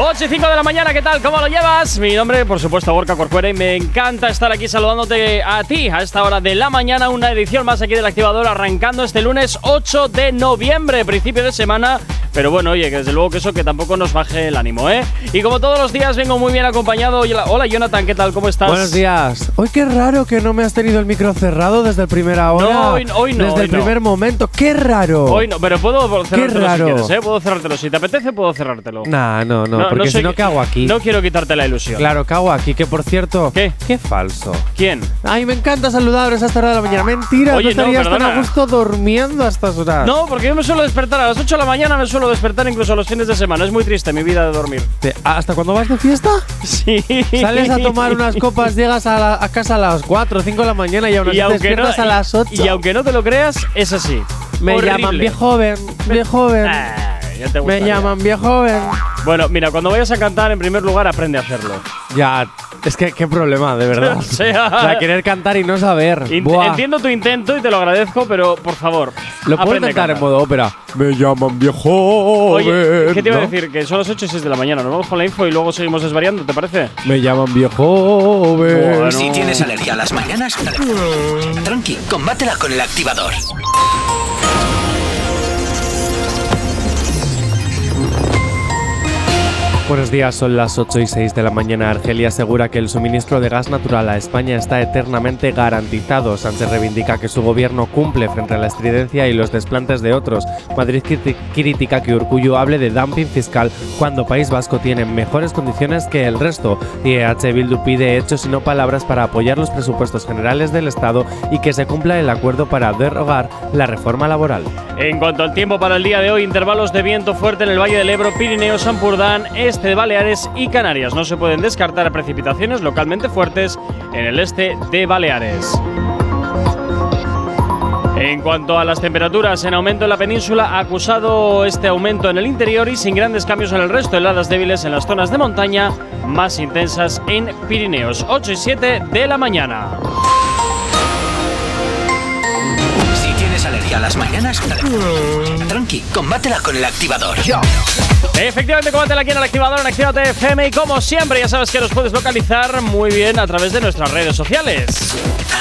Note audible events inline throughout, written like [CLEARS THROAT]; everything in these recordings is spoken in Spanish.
8 y 5 de la mañana, ¿qué tal? ¿Cómo lo llevas? Mi nombre, por supuesto, Gorka Corcuera y me encanta estar aquí saludándote a ti a esta hora de la mañana. Una edición más aquí del Activador arrancando este lunes 8 de noviembre, principio de semana. Pero bueno, oye, que desde luego que eso que tampoco nos baje el ánimo, ¿eh? Y como todos los días vengo muy bien acompañado. Hola, Jonathan, ¿qué tal? ¿Cómo estás? Buenos días. Hoy qué raro que no me has tenido el micro cerrado desde el primera hora. No, hoy, hoy no. Desde el primer momento. ¡Qué raro! Hoy no, pero puedo cerrártelo raro. si quieres, ¿eh? Puedo cerrártelo. Si te apetece, puedo cerrártelo. Nah, no, no, porque si no, ¿qué hago aquí? No quiero quitarte la ilusión. Claro, ¿qué hago aquí? Que por cierto. ¿Qué? Qué falso. ¿Quién? Ay, me encanta saludaros a esta hora de la mañana. Mentira, Oye, no no, estarías tan a gusto durmiendo a estas horas. No, porque yo me suelo despertar a las 8 de la mañana, me suelo despertar incluso los fines de semana. Es muy triste mi vida de dormir. ¿Hasta cuándo vas de fiesta? Sí. Sales a tomar unas [LAUGHS] copas, llegas a, la- a casa a las 4 o 5 de la mañana y aún así aunque, no, despiertas a las 8. y aunque no te lo creas, es así. me Horrible. llaman viejo joven, viejo joven. Ah, ya te me llaman viejo joven. Bueno, mira, cuando vayas a cantar, en primer lugar, aprende a hacerlo. Ya, es que qué problema, de verdad. [LAUGHS] O sea- querer cantar y no saber. Buah. Entiendo tu intento y te lo agradezco, pero por favor. Lo puedo cantar en modo ópera. Me llaman viejo Oye. ¿qué te iba a decir? Que son las 8 y 6 de la mañana. Nos vamos con la info y luego seguimos desvariando, ¿te parece? Me llaman viejo. Bueno. Si tienes alergia a las mañanas, tranqui, combátela con El Activador. Buenos días, son las 8 y 6 de la mañana. Argelia asegura que el suministro de gas natural a España está eternamente garantizado. Sánchez reivindica que su gobierno cumple frente a la estridencia y los desplantes de otros. Madrid criti- critica que Urcullo hable de dumping fiscal cuando País Vasco tiene mejores condiciones que el resto. Y EH Bildu pide hechos y no palabras para apoyar los presupuestos generales del Estado y que se cumpla el acuerdo para derogar la reforma laboral. En cuanto al tiempo para el día de hoy, intervalos de viento fuerte en el Valle del Ebro, Pirineos, Sampurdán, este de Baleares y Canarias. No se pueden descartar precipitaciones localmente fuertes en el este de Baleares. En cuanto a las temperaturas, en aumento en la península, ha acusado este aumento en el interior y sin grandes cambios en el resto, heladas débiles en las zonas de montaña, más intensas en Pirineos. 8 y 7 de la mañana. Si tienes alergia a las mañanas, tranqui, combátela con El Activador. Efectivamente, combátela aquí en el activador en Actívate FM y como siempre ya sabes que nos puedes localizar muy bien a través de nuestras redes sociales.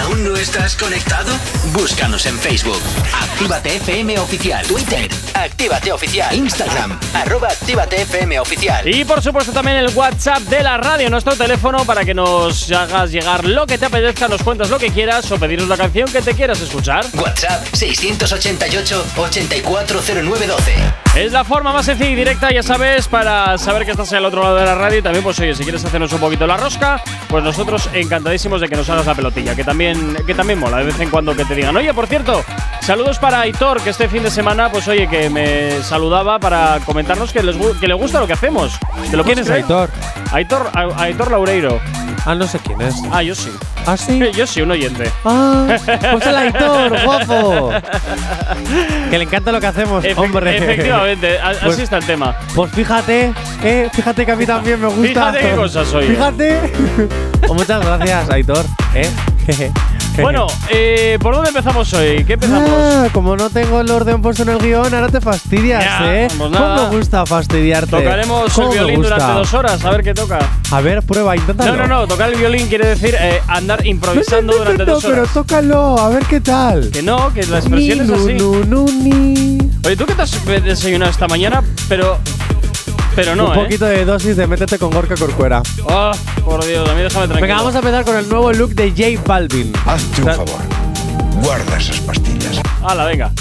¿Aún no estás conectado? Búscanos en Facebook. Actívate FM Oficial. Twitter. Actívate Oficial. Instagram. Arroba Actívate FM Oficial. Y por supuesto también el WhatsApp de la radio, nuestro teléfono para que nos hagas llegar lo que te apetezca, nos cuentas lo que quieras o pedirnos la canción que te quieras escuchar. WhatsApp 688-840912. Es la forma más sencilla y directa, ya sabes, para saber que estás al otro lado de la radio y también, pues oye, si quieres hacernos un poquito la rosca, pues nosotros encantadísimos de que nos hagas la pelotilla, que también, que también mola de vez en cuando que te digan, oye, por cierto, saludos para Aitor, que este fin de semana, pues oye, que me saludaba para comentarnos que, les, gu- que le gusta lo que hacemos. ¿Te lo ¿Quién es creer? Aitor? Aitor, A- Aitor Laureiro. Ah, no sé quién es. Ah, yo sí. ¿Ah, sí? [LAUGHS] Yo sí, un oyente. Ah, pues el [LAUGHS] Aitor, guapo. [LAUGHS] Que le encanta lo que hacemos, hombre. Efectivamente, así Pues- está el tema. Pues fíjate, eh, fíjate que a mí también me gusta. Fíjate qué cosas soy yo. Fíjate. [LAUGHS] Pues muchas gracias, Aitor. Eh. [LAUGHS] Bueno, eh, ¿por dónde empezamos hoy? ¿Qué empezamos? Ah, como no tengo el orden puesto en el guion, ahora te fastidias, Ya, ¿eh? pues ¿Cómo me gusta fastidiarte? Tocaremos el ¿Cómo me violín durante dos horas, a ver qué toca. A ver, prueba, inténtalo. No, no, no, tocar el violín quiere decir eh, andar improvisando No, durante no, dos pero horas. tócalo, a ver qué tal. Que no, que la expresión es así. ni. Oye, ¿tú qué te has desayunado esta mañana? Pero. Pero no, Un ¿eh? poquito de dosis de métete con Gorka Corcuera. Oh, por Dios, a mí déjame tranquilo. Venga, vamos a empezar con el nuevo look de J Balvin. Hazte un favor. Guarda esas pastillas. Hala, venga.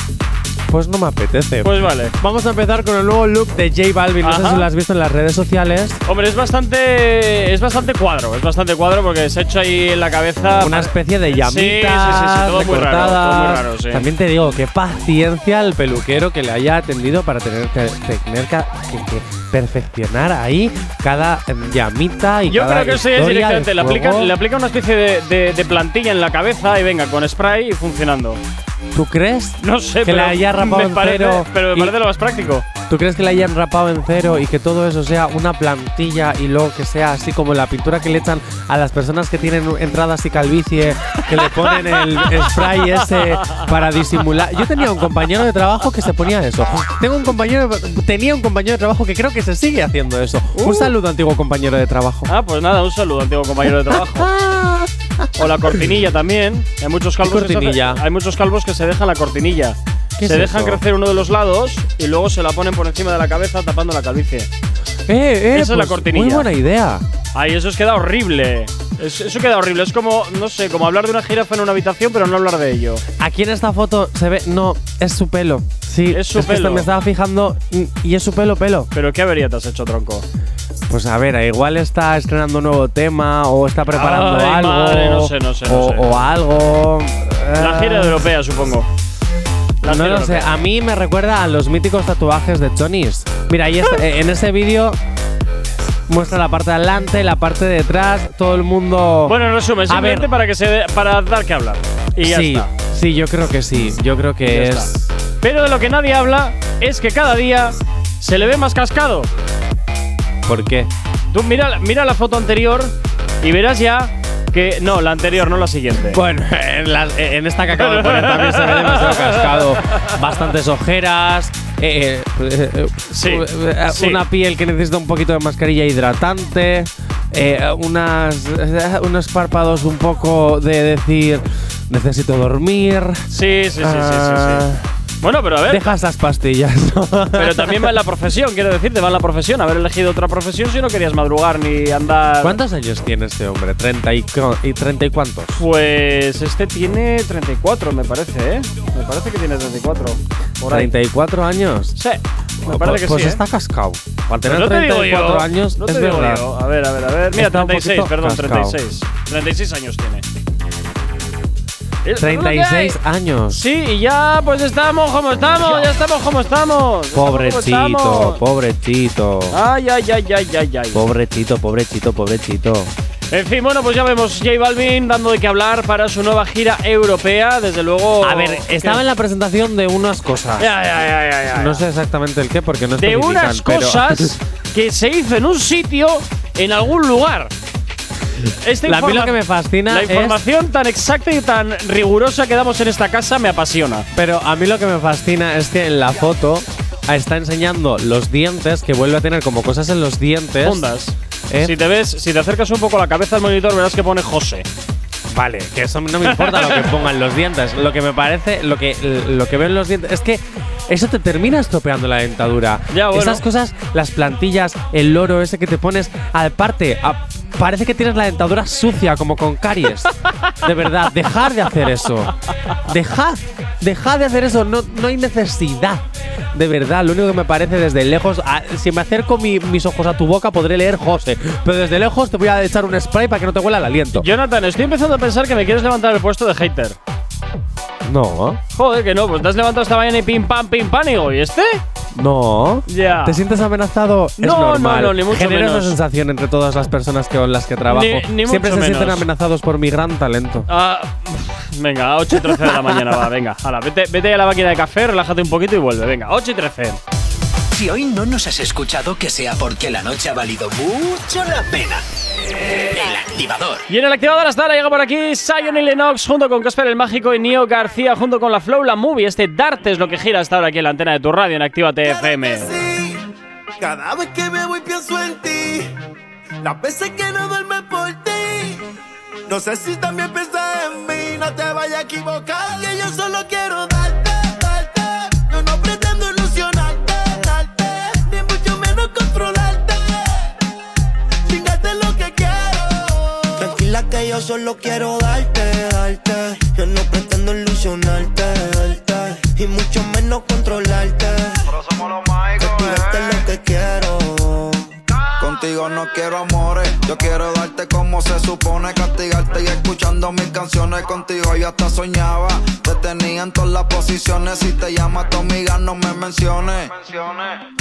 Pues no me apetece. Pues vale. Vamos a empezar con el nuevo look de J Balvin. No sé si lo has visto en las redes sociales. Hombre, es bastante. Es bastante cuadro. Es bastante cuadro porque se ha hecho ahí en la cabeza. Una especie de llamitas Sí, sí, sí, sí, todo muy raro, recortadas. todo muy raro, sí. También te digo, qué paciencia el peluquero que le haya atendido para tener que, tener que, que- que perfeccionar ahí cada em, llamita y Yo cada creo que eso ya es directamente. Le aplica, le aplica una especie de, de- de plantilla en la cabeza y venga, con spray y funcionando. ¿Tú crees? No sé, Que pero le haya rapado me en parece, cero Pero me parece lo más práctico. ¿Tú crees que la hayan rapado en cero y que todo eso sea una plantilla y luego que sea así como la pintura que le echan a las personas que tienen entradas y calvicie, que le ponen el spray ese para disimular? Yo tenía un compañero de trabajo que se ponía eso. Tengo un compañero, tenía un compañero de trabajo que creo que se sigue haciendo eso. Un saludo, antiguo compañero de trabajo. Ah, pues nada, un saludo, antiguo compañero de trabajo. [LAUGHS] [LAUGHS] O la cortinilla también. Hay muchos calvos, que se cortinilla? hay muchos calvos que se dejan la cortinilla. ¿Qué Se es dejan eso? crecer uno de los lados y luego se la ponen por encima de la cabeza tapando la calvicie. Eh, eh, Esa es la pues cortinilla. Muy buena idea. Ay, eso es queda horrible. Es- eso queda horrible. Es como, no sé, como hablar de una jirafa en una habitación, pero no hablar de ello. Aquí en esta foto se ve. No, es su pelo. Sí, Es su pelo. me estaba fijando y es su pelo, pelo. Pero qué avería te has hecho, tronco. Pues a ver, igual está estrenando un nuevo tema o está preparando Ay, algo. madre, no sé, no sé, no o, sé. o algo. La Eh, gira europea, supongo. La No lo sé, europea. a mí me recuerda a los míticos tatuajes de Johnny's. Mira, ahí está, eh, en ese vídeo muestra la parte de adelante, la parte de atrás, todo el mundo. Bueno, en resumen, A simplemente ver. para que se dé- para dar que hablar. Y ya sí, está. sí, yo creo que sí. Yo creo que Ya es. está. Pero de lo que nadie habla es que cada día se le ve más cascado. ¿Por qué? Tú mira, mira la foto anterior y verás ya que. No, la anterior, no la siguiente. Bueno, en, la- en esta que acabo de poner también se ve demasiado [LAUGHS] cascado. Bastantes ojeras. eh, eh, eh, Sí, sí. Una piel que necesita un poquito de mascarilla hidratante. unas, [LAUGHS] unos párpados un poco de decir necesito dormir. Sí, sí, sí, sí, sí, Ah, sí. Bueno, pero a ver. Deja esas pastillas. ¿no? Pero también va en la profesión, quiero decirte, va en la profesión. Haber elegido otra profesión si no querías madrugar ni andar. ¿Cuántos años tiene este hombre? ¿30 y, y 30 y cuántos? Pues este tiene 34, me parece, ¿eh? Me parece que tiene 34. Por ahí. ¿34 años? Sí, me parece que pues sí. ¿eh? está cascado. Para tener no te digo 34 yo, años, no es te digo verdad. yo. A ver, a ver, a ver. Mira, Está un 36, poquito perdón, cascao. 36. 36 años tiene. 36 años. Sí, y ya pues estamos como estamos, ya estamos como estamos. Pobrecito, pobrecito. Ay, ay, ay, ay, ay, ay. Pobrecito, pobrecito, pobrecito. En fin, bueno, pues ya vemos J Balvin dando de qué hablar para su nueva gira europea. Desde luego. A ver, estaba en la presentación de unas cosas. Ya, ya, ya, ya, ya. No sé exactamente el qué porque no De unas pero- cosas [LAUGHS] que se hizo en un sitio, en algún lugar. Esta La- a mí lo informa- que me fascina La es- información tan exacta y tan rigurosa que damos en esta casa me apasiona. Pero a mí lo que me fascina es que en la foto está enseñando los dientes, que vuelve a tener como cosas en los dientes. ¿Eh? Si te ves, si te acercas un poco la cabeza al monitor, verás que pone José. Vale, que eso no me importa lo que [LAUGHS] pongan los dientes. Lo que me parece, lo que, lo que veo en los dientes, es que eso te termina estropeando la dentadura. Ya, bueno. Esas cosas, las plantillas, el loro ese que te pones, aparte, a- parece que tienes la dentadura sucia, como con caries. De verdad, dejar de hacer eso. Dejad, dejad de hacer eso. No, no hay necesidad. De verdad, lo único que me parece desde lejos, a- si me acerco mi- mis ojos a tu boca, podré leer José. Pero desde lejos te voy a echar un spray para que no te huela el aliento. Jonathan, estoy empezando a pensar que me quieres levantar el puesto de hater. No. Joder, que no, pues te has levantado esta mañana y pim pam, pim pam, y digo, ¿y este? No. Ya. ¿Te sientes amenazado? es No, normal. no, no, ni mucho Genera menos. una sensación entre todas las personas que, con las que trabajo. Ni- ni Siempre se sienten menos. amenazados por mi gran talento. Ah, venga, a 8 y 13 de la mañana va, venga. Hala, vete, vete a la máquina de café, relájate un poquito y vuelve. Venga, 8 y 13. Si hoy no nos has escuchado, que sea porque la noche ha valido mucho la pena. El activador. Y en el activador hasta ahora llega por aquí Sion y Lennox junto con Casper el Mágico y Nio García junto con la Flow, la Movie. Este Darte es lo que gira hasta ahora aquí en la antena de tu radio en Actívate FM. Sí, Cada vez que me voy pienso en ti. Las veces que no duerme por ti. No sé si también piensas en mí. No te vayas a equivocar. Que yo solo quiero darte, solo quiero darte, darte. Yo no pretendo ilusionarte, darte. Y mucho menos controlarte. Castigarte lo que quiero. Contigo no quiero amores, yo quiero darte como se supone, castigarte y escuchando mis canciones. Contigo yo hasta soñaba, te tenía en todas las posiciones. Si te llamas tu amiga, no me menciones.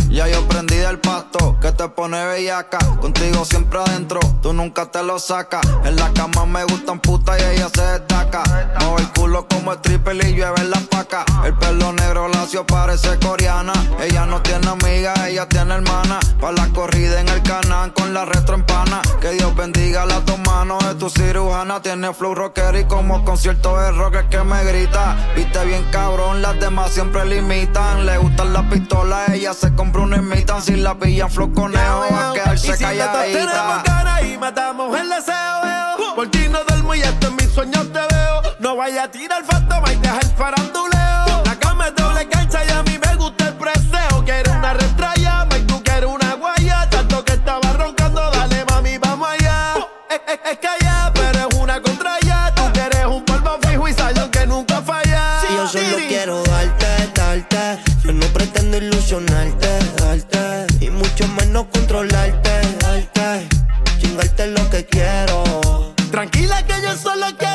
Ya yo prendí del pasto, que te pone bellaca. Contigo siempre adentro, tú nunca te lo sacas. En la cama me gustan putas y ella se destaca. Mueve el culo como el triple y llueve en la paca. El pelo negro lacio parece coreana. Ella no tiene amiga, ella tiene hermana. Pa' la corrida en el canal con la retro empana. Que Dios bendiga las dos manos de tu cirujana. Tiene flow rocker y como concierto de rock que me grita. Viste bien cabrón, las demás siempre limitan. Le gustan las pistolas, ella se compra una imitan. Si la pillan flow conejo, va a quedarse y si calladita. cara y matamos el deseo. Por ti no duermo y hasta en mis sueños te veo. No vaya a tirar fantoma y deja el faranduleo. La cama es doble cancha y a mí solo quiero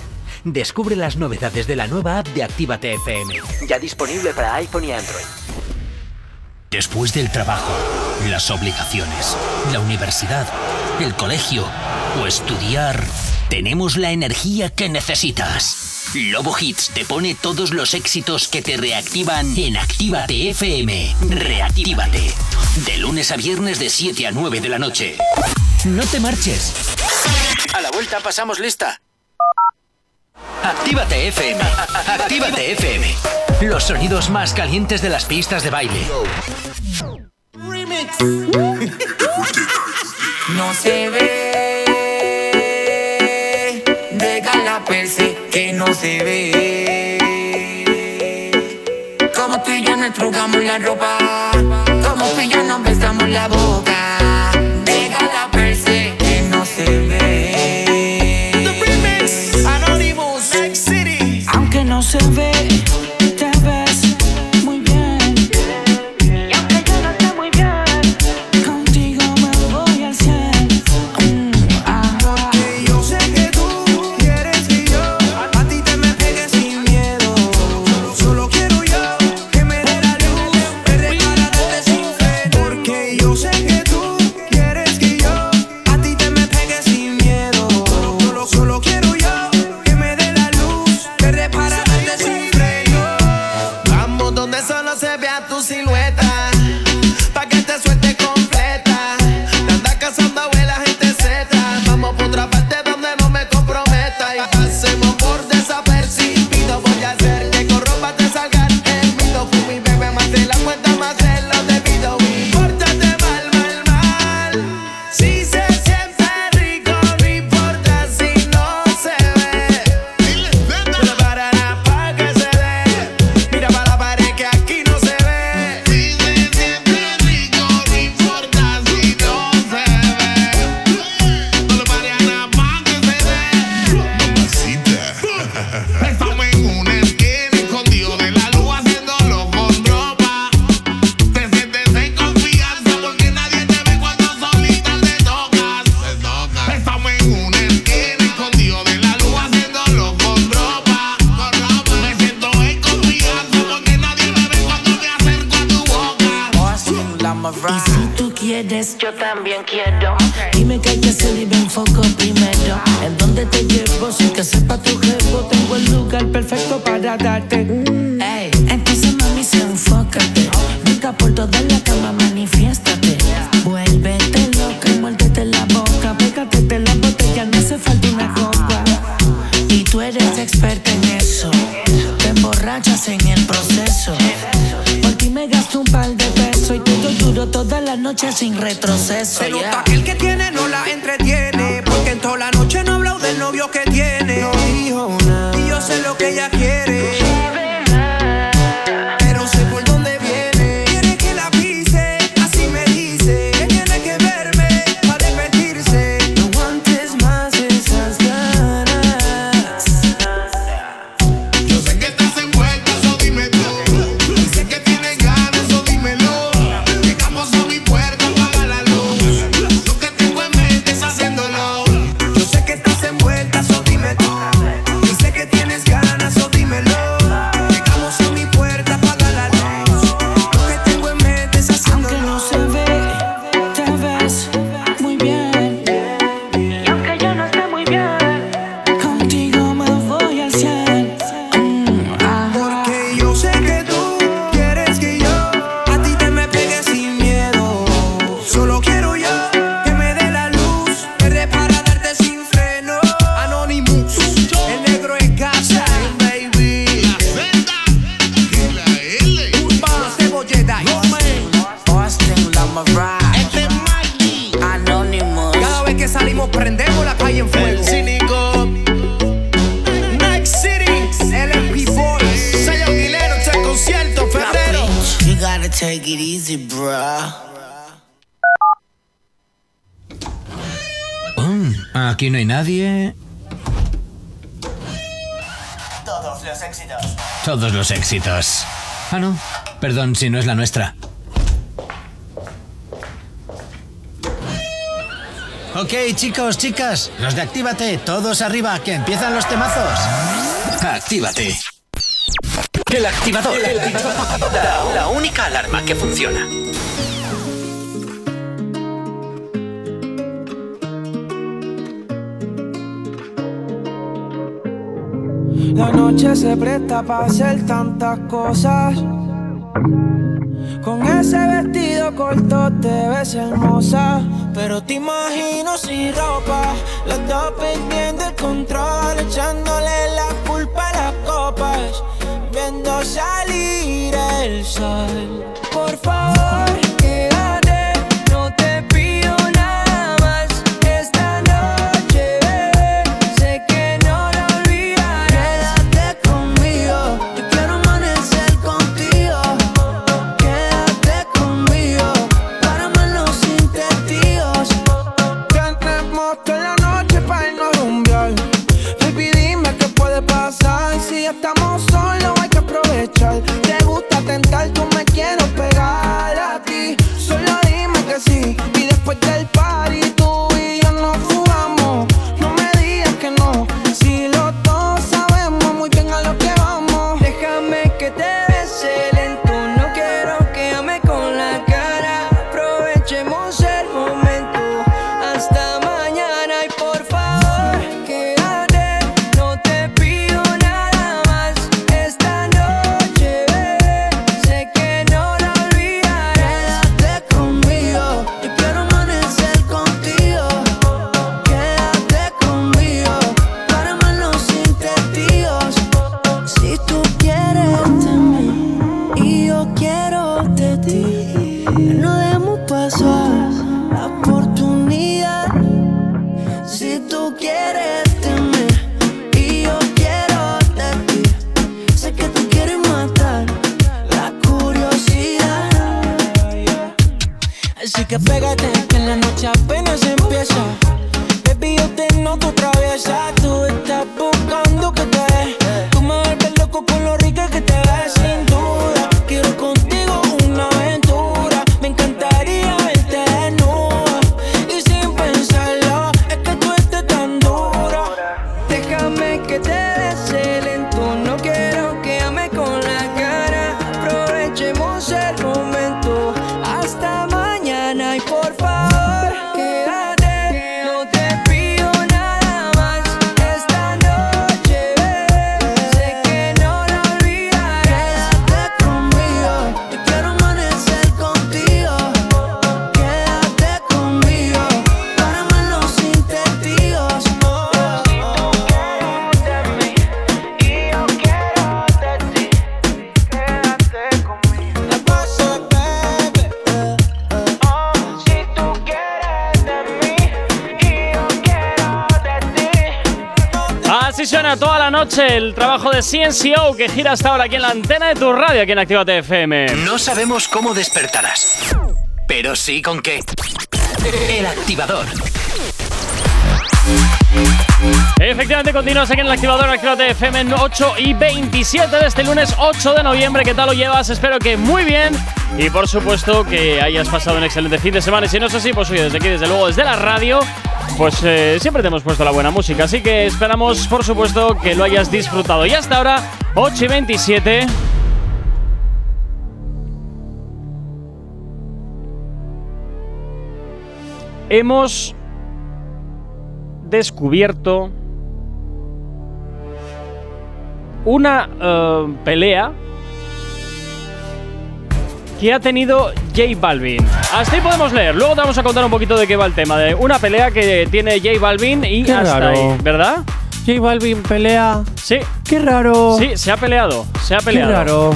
Descubre las novedades de la nueva app de Actívate FM. Ya disponible para iPhone y Android. Después del trabajo, las obligaciones, la universidad, el colegio o estudiar, tenemos la energía que necesitas. Lobo Hits te pone todos los éxitos que te reactivan en Actívate FM. Reactívate. De lunes a viernes de 7 a 9 de la noche. No te marches. A la vuelta pasamos lista. Actívate FM. Actívate FM. Los sonidos más calientes de las pistas de baile. [LAUGHS] No se ve, deja la perse que no se ve. Como tú y yo nos trugamos la ropa, como tú y yo nos besamos la boca. Deja la perse que no se ve. Aunque no se ve, Mm, aquí no hay nadie. Todos los éxitos. Todos los éxitos. Ah, no. Perdón si no es la nuestra. Ok, chicos, chicas, los de Actívate, todos arriba, que empiezan los temazos. Actívate. El activador. El activador. La, [LAUGHS] la única alarma que funciona. La noche se presta para hacer tantas cosas. Con ese vestido corto te ves hermosa. Pero te imagino sin ropa. Los dos perdiendo el control. Echándole la culpa a las copas. Viendo salir el sol. Trabajo de CNCO que gira hasta ahora aquí en la antena de tu radio, aquí en Actívate FM. No sabemos cómo despertarás, pero sí con qué. El activador. Efectivamente, continúas aquí en el activador Actívate FM en 8 y 27 de este lunes 8 de noviembre. ¿Qué tal lo llevas? Espero que muy bien. Y por supuesto que hayas pasado un excelente fin de semana. Y si no es así, pues oye, desde aquí, desde luego, desde la radio, pues eh, siempre te hemos puesto la buena música. Así que esperamos, por supuesto, que lo hayas disfrutado. Y hasta ahora, 8 y 27. Hemos descubierto una eh, pelea que ha tenido J Balvin. Hasta ahí podemos leer. Luego te vamos a contar un poquito de qué va el tema. De una pelea que tiene J Balvin y Qué hasta raro. ahí, ¿verdad? J Balvin pelea. Sí. Qué raro. Sí, se ha peleado. Se ha Qué peleado. raro.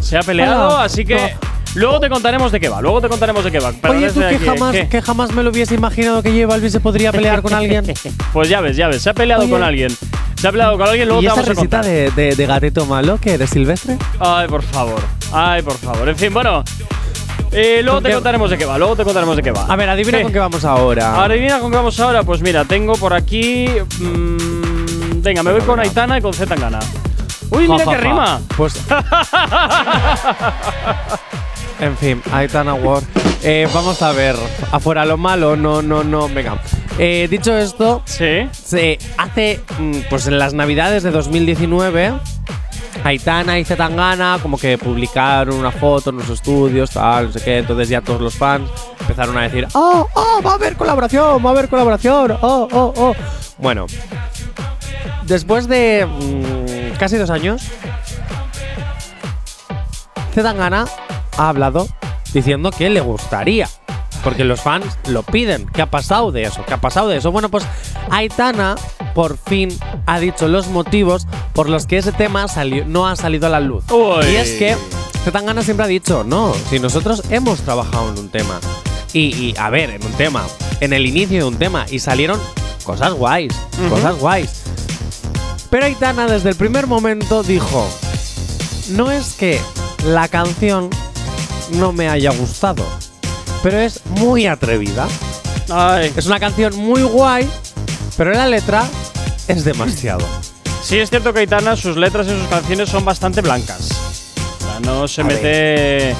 Se ha peleado, Ah, así que no. Luego te contaremos de qué va. Luego te contaremos de qué va. Pero Oye, tú que aquí, jamás, ¿qué? que jamás me lo hubiese imaginado que J Balvin se podría pelear con alguien. [LAUGHS] Pues ya ves, ya ves. Se ha peleado Oye. con alguien. Se ha peleado con alguien, luego ¿Y te esa vamos a contar. de, de, de gatito malo que eres silvestre? Ay, por favor. Ay, por favor. En fin, bueno. eh, luego ¿Con te contaremos de qué va. Luego te contaremos de qué va. A ver, adivina con qué vamos ahora. Adivina con qué vamos ahora. Pues mira, tengo por aquí. mm, venga, me voy con Aitana y con Z Tangana. Uy, mira qué rima. Pues. [LAUGHS] en fin, Aitana War. Eh, vamos a ver. Afuera lo malo, no, no, no. Venga. Eh, dicho esto, Sí. se hace. mm, Pues en las navidades de 2019. Aitana y Zetangana como que publicaron una foto en los estudios, tal, no sé qué. Entonces ya todos los fans empezaron a decir, ¡Oh, oh, va a haber colaboración, va a haber colaboración! ¡Oh, oh, oh! Bueno, después de mm, casi dos años, Zetangana ha hablado diciendo que le gustaría. Porque los fans lo piden. ¿Qué ha pasado de eso? ¿Qué ha pasado de eso? Bueno, pues Aitana por fin ha dicho los motivos por los que ese tema salió- no ha salido a la luz. Uy. Y es que Zetangana siempre ha dicho, no, si nosotros hemos trabajado en un tema. Y, y, a ver, en un tema, en el inicio de un tema, y salieron cosas guays, cosas guays. Pero Aitana desde el primer momento dijo, no es que la canción no me haya gustado, pero es muy atrevida. Ay. Es una canción muy guay, pero la letra es demasiado. [LAUGHS] Sí, es cierto que Aitana, sus letras y sus canciones son bastante blancas. O sea, no se A mete.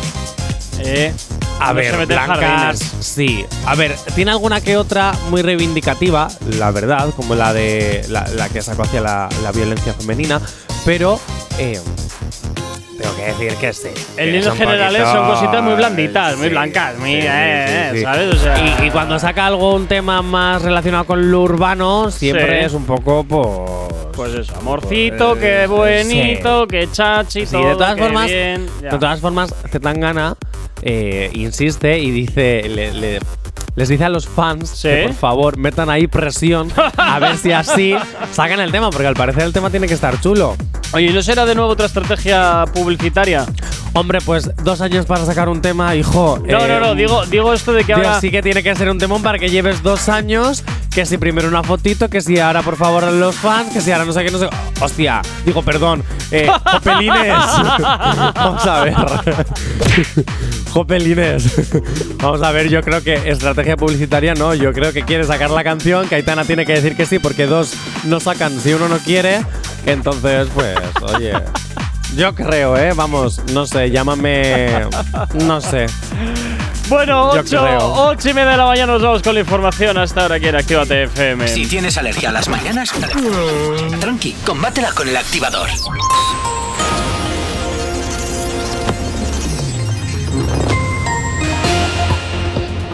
Eh, A no ver, se mete en blancas, jardines. sí. A ver, tiene alguna que otra muy reivindicativa, la verdad, como la de la, la que sacó hacia la, la violencia femenina, pero eh, tengo que decir que sí. En líneas generales poquito- son cositas muy blanditas, muy Sí, blancas, muy. sí, eh, sí, eh, sí. ¿Sabes? O sea, Y, y cuando saca algún tema más relacionado con lo urbano, siempre Sí. es un poco pues. Pues eso, amorcito, Pues, qué bonito, qué chachi, Sí, todo, de todas qué formas, bien. De todas formas, Zetangana eh, insiste y dice, le- le- les dice a los fans Sí. que por favor metan ahí presión a ver si así [LAUGHS] sacan el tema, porque al parecer el tema tiene que estar chulo. Oye, ¿no será de nuevo otra estrategia publicitaria? Hombre, pues dos años para sacar un tema, hijo. No, eh, no, no, digo, digo esto de que tío, ahora. sí que tiene que ser un temón para que lleves dos años Que si primero una fotito, que si ahora por favor a los fans, que si ahora no sé qué, no sé. Hostia, digo, perdón. Eh. [LAUGHS] [LAUGHS] Vamos a ver. Jopelines. [LAUGHS] Vamos a ver, yo creo que estrategia publicitaria no. Yo creo que quiere sacar la canción, que Aitana tiene que decir que sí, porque dos no sacan si uno no quiere. Entonces, pues, oye. Yo creo, ¿eh? Vamos, no sé, llámame. No sé. Bueno, Yo 8, creo. 8 y media de la mañana nos vamos con la información hasta ahora aquí en Actívate FM. Si tienes alergia a las mañanas, tranqui, combátela con el activador.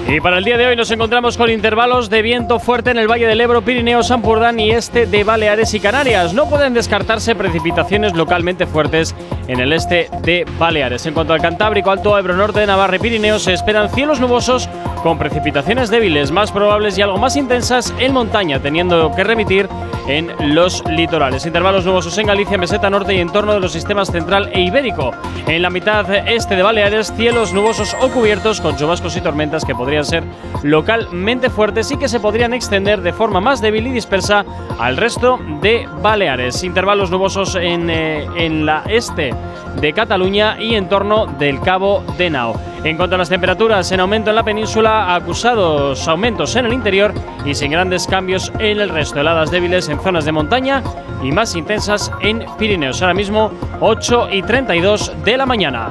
Y para el día de hoy nos encontramos con intervalos de viento fuerte en el Valle del Ebro, Pirineos, Ampurdán y este de Baleares y Canarias. No pueden descartarse precipitaciones localmente fuertes en el este de Baleares. En cuanto al Cantábrico, Alto Ebro, Norte de Navarra y Pirineos, se esperan cielos nubosos con precipitaciones débiles, más probables y algo más intensas en montaña, teniendo que remitir en los litorales. Intervalos nubosos en Galicia, Meseta Norte y en torno de los sistemas central e ibérico. En la mitad este de Baleares, cielos nubosos o cubiertos con chubascos y tormentas que podrían ser localmente fuertes y que se podrían extender de forma más débil y dispersa al resto de Baleares. Intervalos nubosos en, eh, en la este de Cataluña y en torno del Cabo de Nao. En cuanto a las temperaturas, en aumento en la península, acusados aumentos en el interior y sin grandes cambios en el resto. Heladas débiles en zonas de montaña y más intensas en Pirineos. Ahora mismo 8 y 32 de la mañana.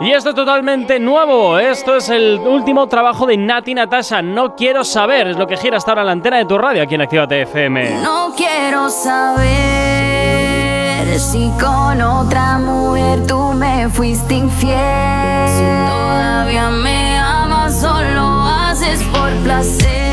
Y esto es totalmente nuevo. Esto es el último trabajo de Nati Natasha. No quiero saber. Es lo que gira hasta ahora la antena de tu radio aquí en Actívate FM. No quiero saber si con otra mujer tú me fuiste infiel. Si todavía me amas, solo haces por placer.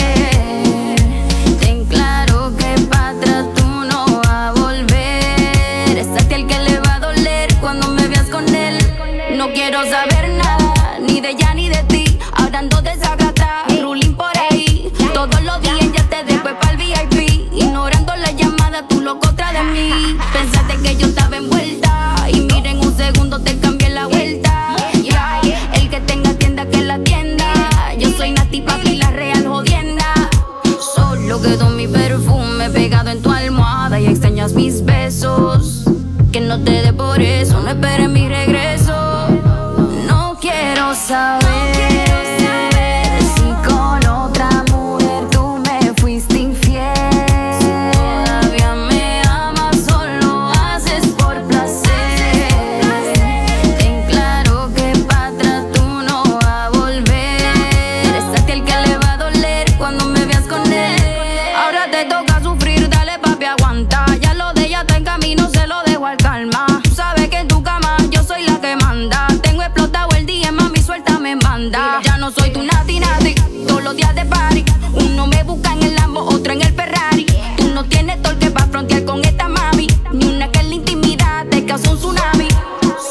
Solo quedó mi perfume pegado en tu almohada y extrañas mis besos. Que no te dé por eso, no esperes mi regreso. No quiero saber un tsunami.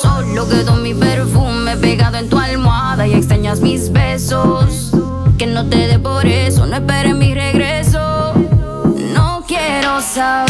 Solo quedó mi perfume pegado en tu almohada y extrañas mis besos. Que no te dé por eso, no esperes mi regreso. No quiero saber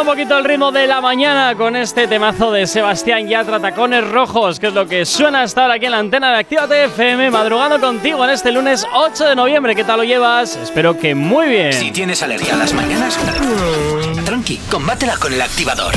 un poquito el ritmo de la mañana con este temazo de Sebastián Yatra, Tacones Rojos, que es lo que suena hasta ahora aquí en la antena de Actívate FM, madrugando contigo en este lunes 8 de noviembre. ¿Qué tal lo llevas? Espero que muy bien. Si tienes alergia a las mañanas, tranqui, combátela con el activador.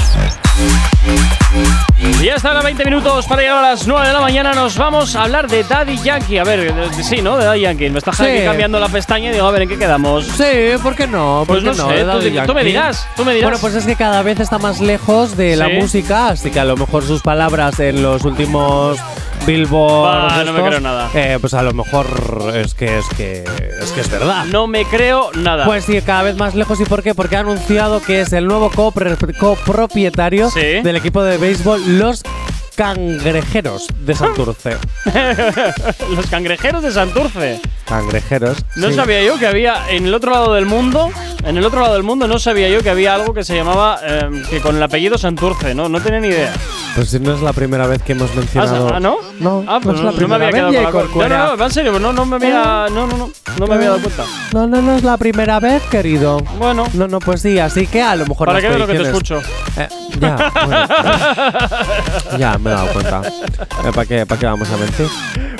Y ya están a 20 minutos para llegar a las 9 de la mañana. Nos vamos a hablar de Daddy Yankee. A ver, sí, ¿no? De Daddy Yankee. Me estás Sí. cambiando la pestaña y digo, a ver, ¿en qué quedamos? Sí, ¿por qué no? ¿Por Pues qué no sé, tú me dirás, tú me dirás. Bueno, pues es que cada vez está más lejos de la música, así que a lo mejor sus palabras en los últimos Billboard. Bah, no me creo nada. eh, pues a lo mejor es que es que es que es verdad. No me creo nada. Pues sí, cada vez más lejos. ¿Y por qué? Porque ha anunciado que es el nuevo copropietario Sí. del equipo de béisbol Los Cangrejeros de Santurce. [LAUGHS] Los cangrejeros de Santurce. Cangrejeros. No sí. sabía yo que había en el otro lado del mundo, en el otro lado del mundo no sabía yo que había algo que se llamaba eh, que con el apellido Santurce, no, no tenía ni idea. Pues si no es la primera vez que hemos Ah, mencionado. ah, ¿no? No, Ah, pues no es no, la no me había quedado con la No, no, no, en serio, no, no me había, no, no, no, no me había dado cuenta. No, no, no es la primera vez, querido. Bueno, No, no, pues sí, así que a lo mejor. para veas lo que te escucho. Eh, ya, bueno. [LAUGHS] ya, me he dado cuenta. Eh, ¿Para qué, para qué vamos a mentir?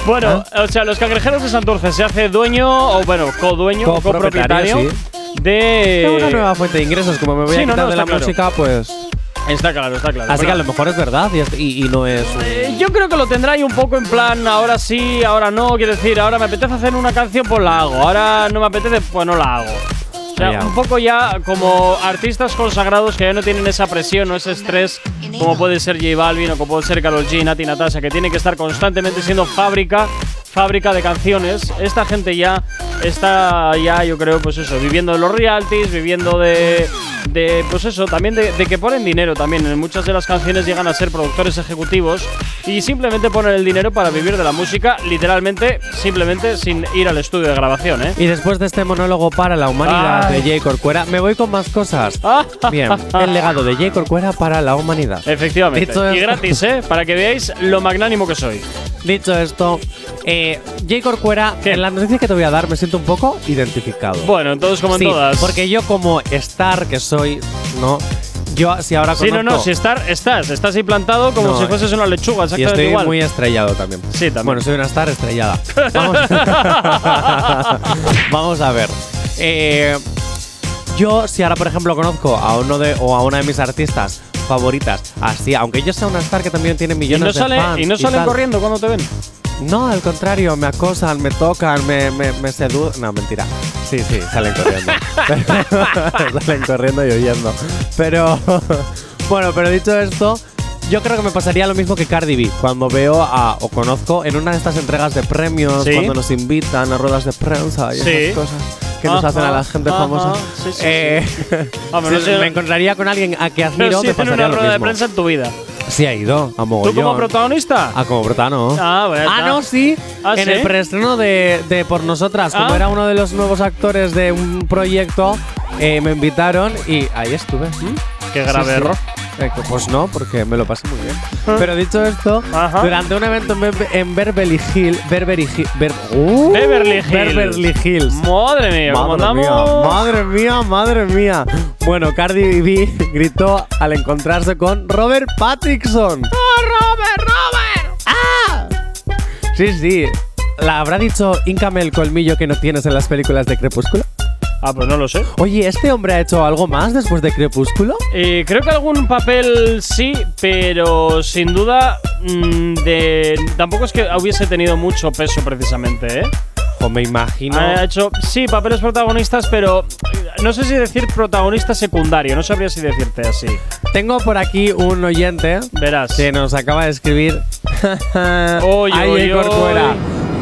Bueno, ¿Ah? o sea, los cangrejeros de Santurce se hace dueño, o bueno, codueño, Copropietario, copropietario de. Es una nueva fuente de ingresos. Como me voy Sí, a no, quitar no, de la claro. música, pues. Está claro, está claro. Así que a lo mejor es verdad y, es- y- y no es. un- eh, yo creo que lo tendrá ahí un poco en plan, ahora sí, ahora no. Quiero decir, ahora me apetece hacer una canción, pues la hago. Ahora no me apetece, pues no la hago. O sea, un poco ya como artistas consagrados que ya no tienen esa presión o ese estrés como puede ser J Balvin o como puede ser Karol G, Nati Natasha, que tiene que estar constantemente siendo fábrica, fábrica de canciones. Esta gente ya está ya, yo creo, pues eso, viviendo de los royalties, viviendo de, de pues eso, también de, de que ponen dinero también. En muchas de las canciones llegan a ser productores ejecutivos y simplemente ponen el dinero para vivir de la música, literalmente, simplemente sin ir al estudio de grabación, ¿eh? Y después de este monólogo para la humanidad Ay. de Jay Corcuera, me voy con más cosas. [LAUGHS] Bien, el legado de Jay Corcuera para la humanidad. Efectivamente. Dicho y esto- gratis, ¿eh? Para que veáis lo magnánimo que soy. Dicho esto, eh, Jay Corcuera, en la noticia que te voy a dar me siento un poco identificado. Bueno, entonces como en Sí, todas. Porque yo como star que soy, ¿no? Yo, si ahora Sí, no, no, si estar, estás, estás ahí plantado como No, si fueses una lechuga, Y exactamente estoy igual. muy estrellado también. Sí, también. Bueno, soy una star estrellada. Vamos, [LAUGHS] Vamos a ver. Eh, yo, si ahora, por ejemplo, conozco a uno de o a una de mis artistas favoritas, así, aunque yo sea una star que también tiene y millones no, sale, de fans y no salen corriendo cuando te ven. No, al contrario, me acosan, me tocan, me, me, me seducen. No, mentira. Sí, sí, salen corriendo. [LAUGHS] salen corriendo y huyendo. Pero, bueno, pero dicho esto, yo creo que me pasaría lo mismo que Cardi B. Cuando veo a, o conozco en una de estas entregas de premios, Sí. cuando nos invitan a ruedas de prensa y Sí. esas cosas que nos hacen a la gente famosa. sí, sí, Eh, [LAUGHS] Hombre, no si sé- me encontraría con alguien a que Pero admiro, sí me en una pasaría lo rueda de mismo. prensa en tu vida. Sí ha ido, a ¿Tú mogollón. como protagonista? Ah, como protano. Ah, bueno, Ah, está. no, sí. Ah, en ¿sí? el preestreno de, de Por Nosotras, como Ah. era uno de los nuevos actores de un proyecto, eh, me invitaron y ahí estuve. Qué Sí, grave sí. error. Eh, pues no, porque me lo pasé muy bien. Ah. Pero dicho esto, Ajá. durante un evento en, Be- en Beverly Hills. Beverly Hills. ¡Uh! Beverly Hills. Beverly Hills. Madre mía, ¿cómo Madre mía, madre mía, madre mía. Bueno, Cardi B [LAUGHS] gritó al encontrarse con Robert Pattinson. ¡Oh, Robert, Robert! ¡Ah! Sí, sí. ¿La habrá dicho Íncame el colmillo que no tienes en las películas de Crepúsculo? Ah, pues no lo sé. Oye, ¿este hombre ha hecho algo más después de Crepúsculo? Eh, creo que algún papel sí, pero sin duda mm, de tampoco es que hubiese tenido mucho peso precisamente, ¿eh? O me imagino. Ha hecho sí papeles protagonistas, pero eh, no sé si decir protagonista secundario, no sabría si decirte así. Tengo por aquí un oyente Verás. que nos acaba de escribir. [LAUGHS] Oy, oy, oy.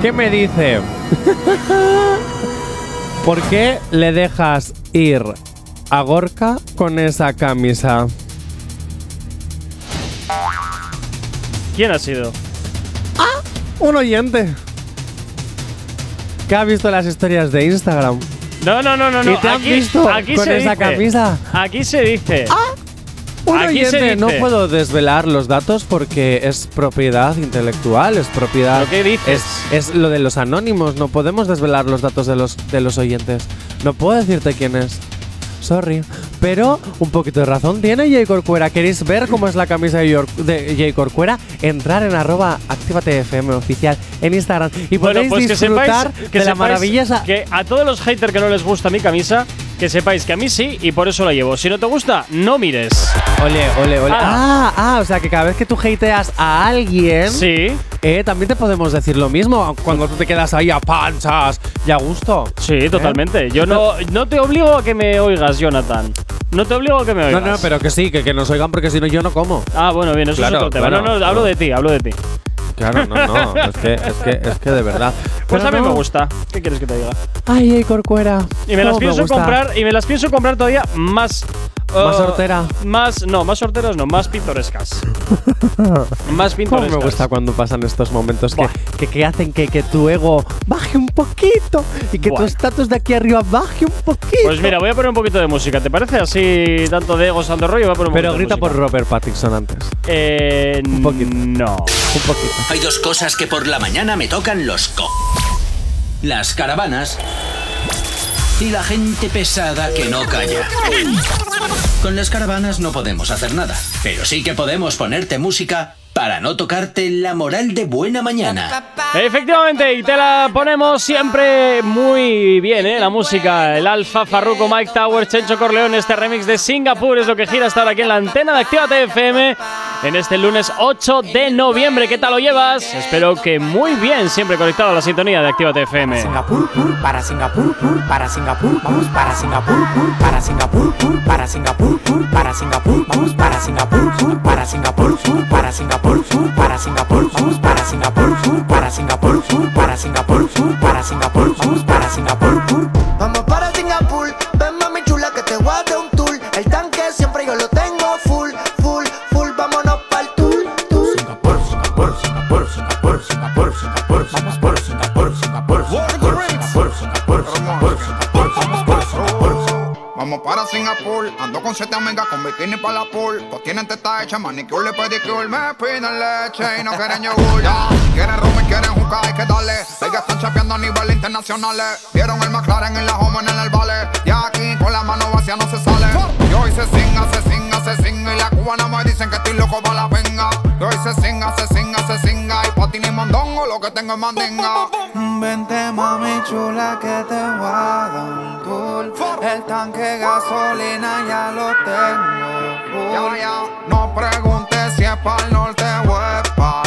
¿Qué me dice? [LAUGHS] ¿Por qué le dejas ir a Gorka con esa camisa? ¿Quién ha sido? Un oyente. Que ha visto las historias de Instagram. No, no, no, no, no. ¿Y te han aquí, visto aquí con se esa dice- camisa? Aquí se dice. Un Aquí se oyente, no dice. puedo desvelar los datos porque es propiedad intelectual, es propiedad. ¿Pero qué dices? Es, es lo de los anónimos, no podemos desvelar los datos de los, de los oyentes. No puedo decirte quién es. Sorry. Pero un poquito de razón tiene Jay Corcuera. ¿Queréis ver cómo es la camisa de, York- de Jay Corcuera? Entrar en arroba activatefm oficial en Instagram y Bueno, podéis pues que disfrutar sepáis, que de la maravillosa Que a todos los haters que no les gusta mi camisa, que sepáis que a mí sí y por eso la llevo. Si no te gusta, no mires. Ole, ole, ole. Ah. Ah, ah, o sea que cada vez que tú hateas a alguien, Sí. eh, también te podemos decir lo mismo cuando tú te quedas ahí a panchas y a gusto. Sí, totalmente. Yo no, no te obligo a que me oigas, Jonathan. No te obligo a que me No, oigas. no, pero que sí, que, que nos oigan porque si no yo no como. Ah, bueno, bien, eso Claro, es otro tema. claro, no, no, claro. hablo de ti, hablo de ti. Claro, no, no. es, que, es, que, es que de verdad. Pues Pero a mí no. me gusta. ¿Qué quieres que te diga? Ay, ay, Corcuera. Y me las pienso gusta. comprar y me las pienso comprar todavía más Más uh, hortera. Más no, más sorteras no, más pintorescas. [LAUGHS] más Cómo pintorescas. me gusta cuando pasan estos momentos que, que, que hacen que, que tu ego baje un poquito y que Buah. tu estatus de aquí arriba baje un poquito. Pues mira, voy a poner un poquito de música. ¿Te parece así tanto de ego, santo rollo? Voy a poner un Pero poquito de grita por. Robert Pattinson antes. Eh, Un poquito. No. Un poquito. Hay dos cosas que por la mañana me tocan los co. Las caravanas y la gente pesada que no calla. Con las caravanas no podemos hacer nada, pero sí que podemos ponerte música para no tocarte la moral de buena mañana. Efectivamente, y te la ponemos siempre muy bien, ¿eh? La música, el Alfa, Farruko, Mike Tower, Chencho Corleone, este remix de Singapur es lo que gira hasta ahora aquí en la antena de Actívate FM en este lunes 8 de noviembre. ¿Qué tal lo llevas? Espero que muy bien, siempre conectado a la sintonía de Actívate FM. Singapur, pur, para Singapur, pur, para Singapur, vamos para Singapur, pur, para Singapur, pur, para Singapur, pur, para Singapur, vamos para Singapur, pur, para Singapur, pur, para Singapur, pur, para Singapur, vamos para Singapur, pur, para Singapur, pur, para Singapur, pur, para Singapur, vamos para Singapur, pur. Vamos para Singapur, 7 amigas con bikini para la pool. Pues tienen teta hecha, manicure, pedicure. Me piden leche y no quieren yogur. Ya, quieren rum y quieren jugar, hay que darle. Ellas están chapeando a nivel internacional. Vieron el McLaren en la home en el ballet. Y aquí con la mano vacía no se sale. Yo hice se singa, se singa, se. Y la cubana me dicen que estoy loco para la venga. Y hoy se singa, que tengo es mandinga. Vente mami chula que te voy a dar un tour El tanque de gasolina ya lo tengo full. No preguntes si es para el norte o es para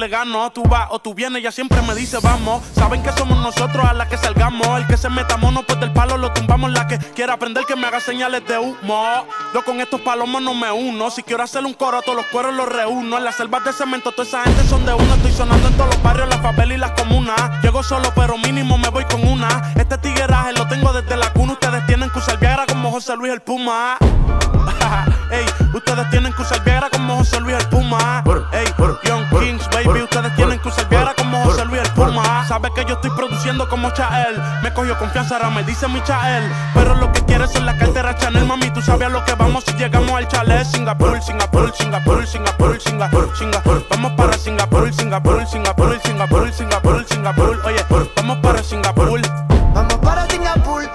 Le gano. Tú vas o tú vienes, ella siempre me dice vamos. Saben que somos nosotros a la que salgamos. El que se meta mono, pues del palo lo tumbamos. La que quiera aprender que me haga señales de humo. Yo con estos palomos no me uno. Si quiero hacer un coro, todos los cueros los reúno. En las selvas de cemento, toda esa gente son de uno. Estoy sonando en todos los barrios, las favelas y las comunas. Llego solo, pero mínimo me voy con una. Este tigueraje lo tengo desde la cuna. Ustedes tienen que usar Viagra como José Luis el Puma. [LAUGHS] Ey, ustedes tienen que usar Viagra como José Luis el Puma. Ey, Young Kings, baby, ustedes tienen que usar Viagra como José Luis el Puma. Sabes que yo estoy produciendo como Chael. Me cogió confianza, ahora me dice mi Chael. Pero lo que quieres es la cartera Chanel, mami. Tú sabes a lo que vamos si llegamos al chalet. Singapur, Singapur, Singapur, Singapur, Singapur, Singapur. Vamos para Singapur, Singapur, Singapur, Singapur, Singapur, Singapur. Oye, vamos para Singapur. Vamos para Singapur,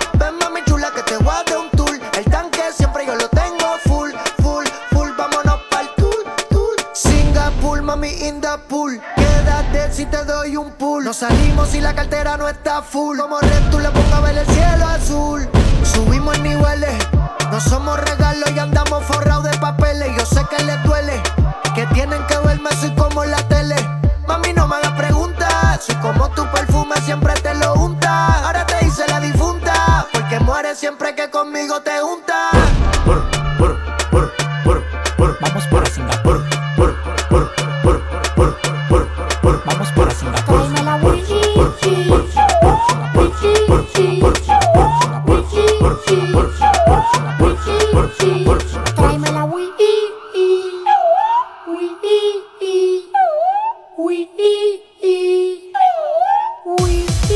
salimos si la cartera no está full. Como Red, tú le pongo a ver el cielo azul. Subimos niveles, no somos regalos y andamos forrados de papeles. Yo sé que les duele, que tienen que verme soy como en la tele. Mami, no me hagas preguntas. Soy como tu perfume, siempre te lo unta. Ahora te hice la difunta, porque mueres siempre que conmigo te unta.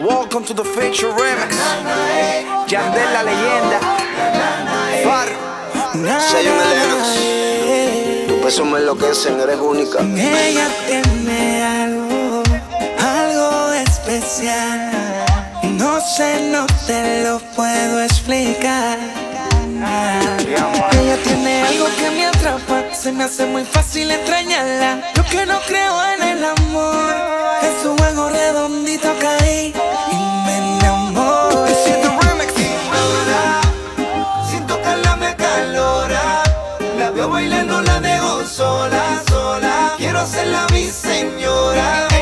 Welcome to the Feature Remix. Yandel la leyenda. Far. Zion Elenas. Tu peso me enloquecen, eres única. Ella tiene algo, algo especial. No sé, no te lo puedo explicar. Ella tiene algo que me atrapa, se me hace muy fácil extrañarla. Yo que no creo en el amor, es redondito caí y me enamoré. Siento remix. Sin tocarla me calora. La veo bailando, la dejo sola, sola. Quiero hacerla mi señora.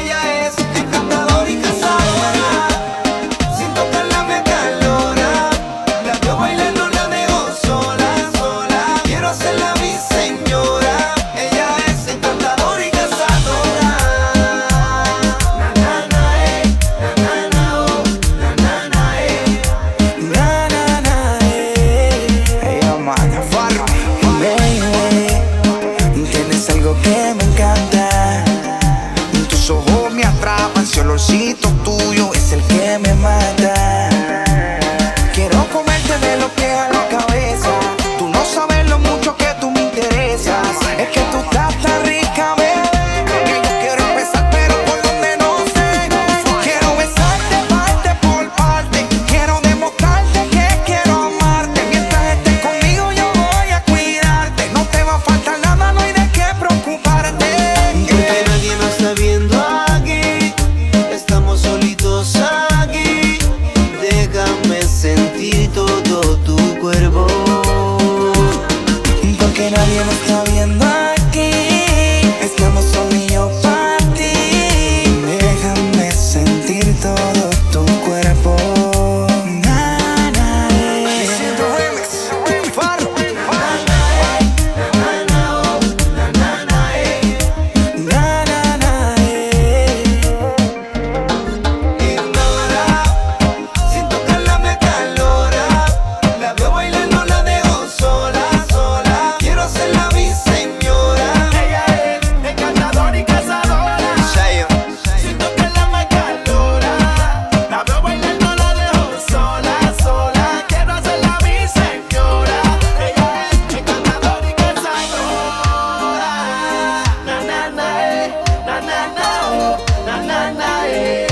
na, na, eh.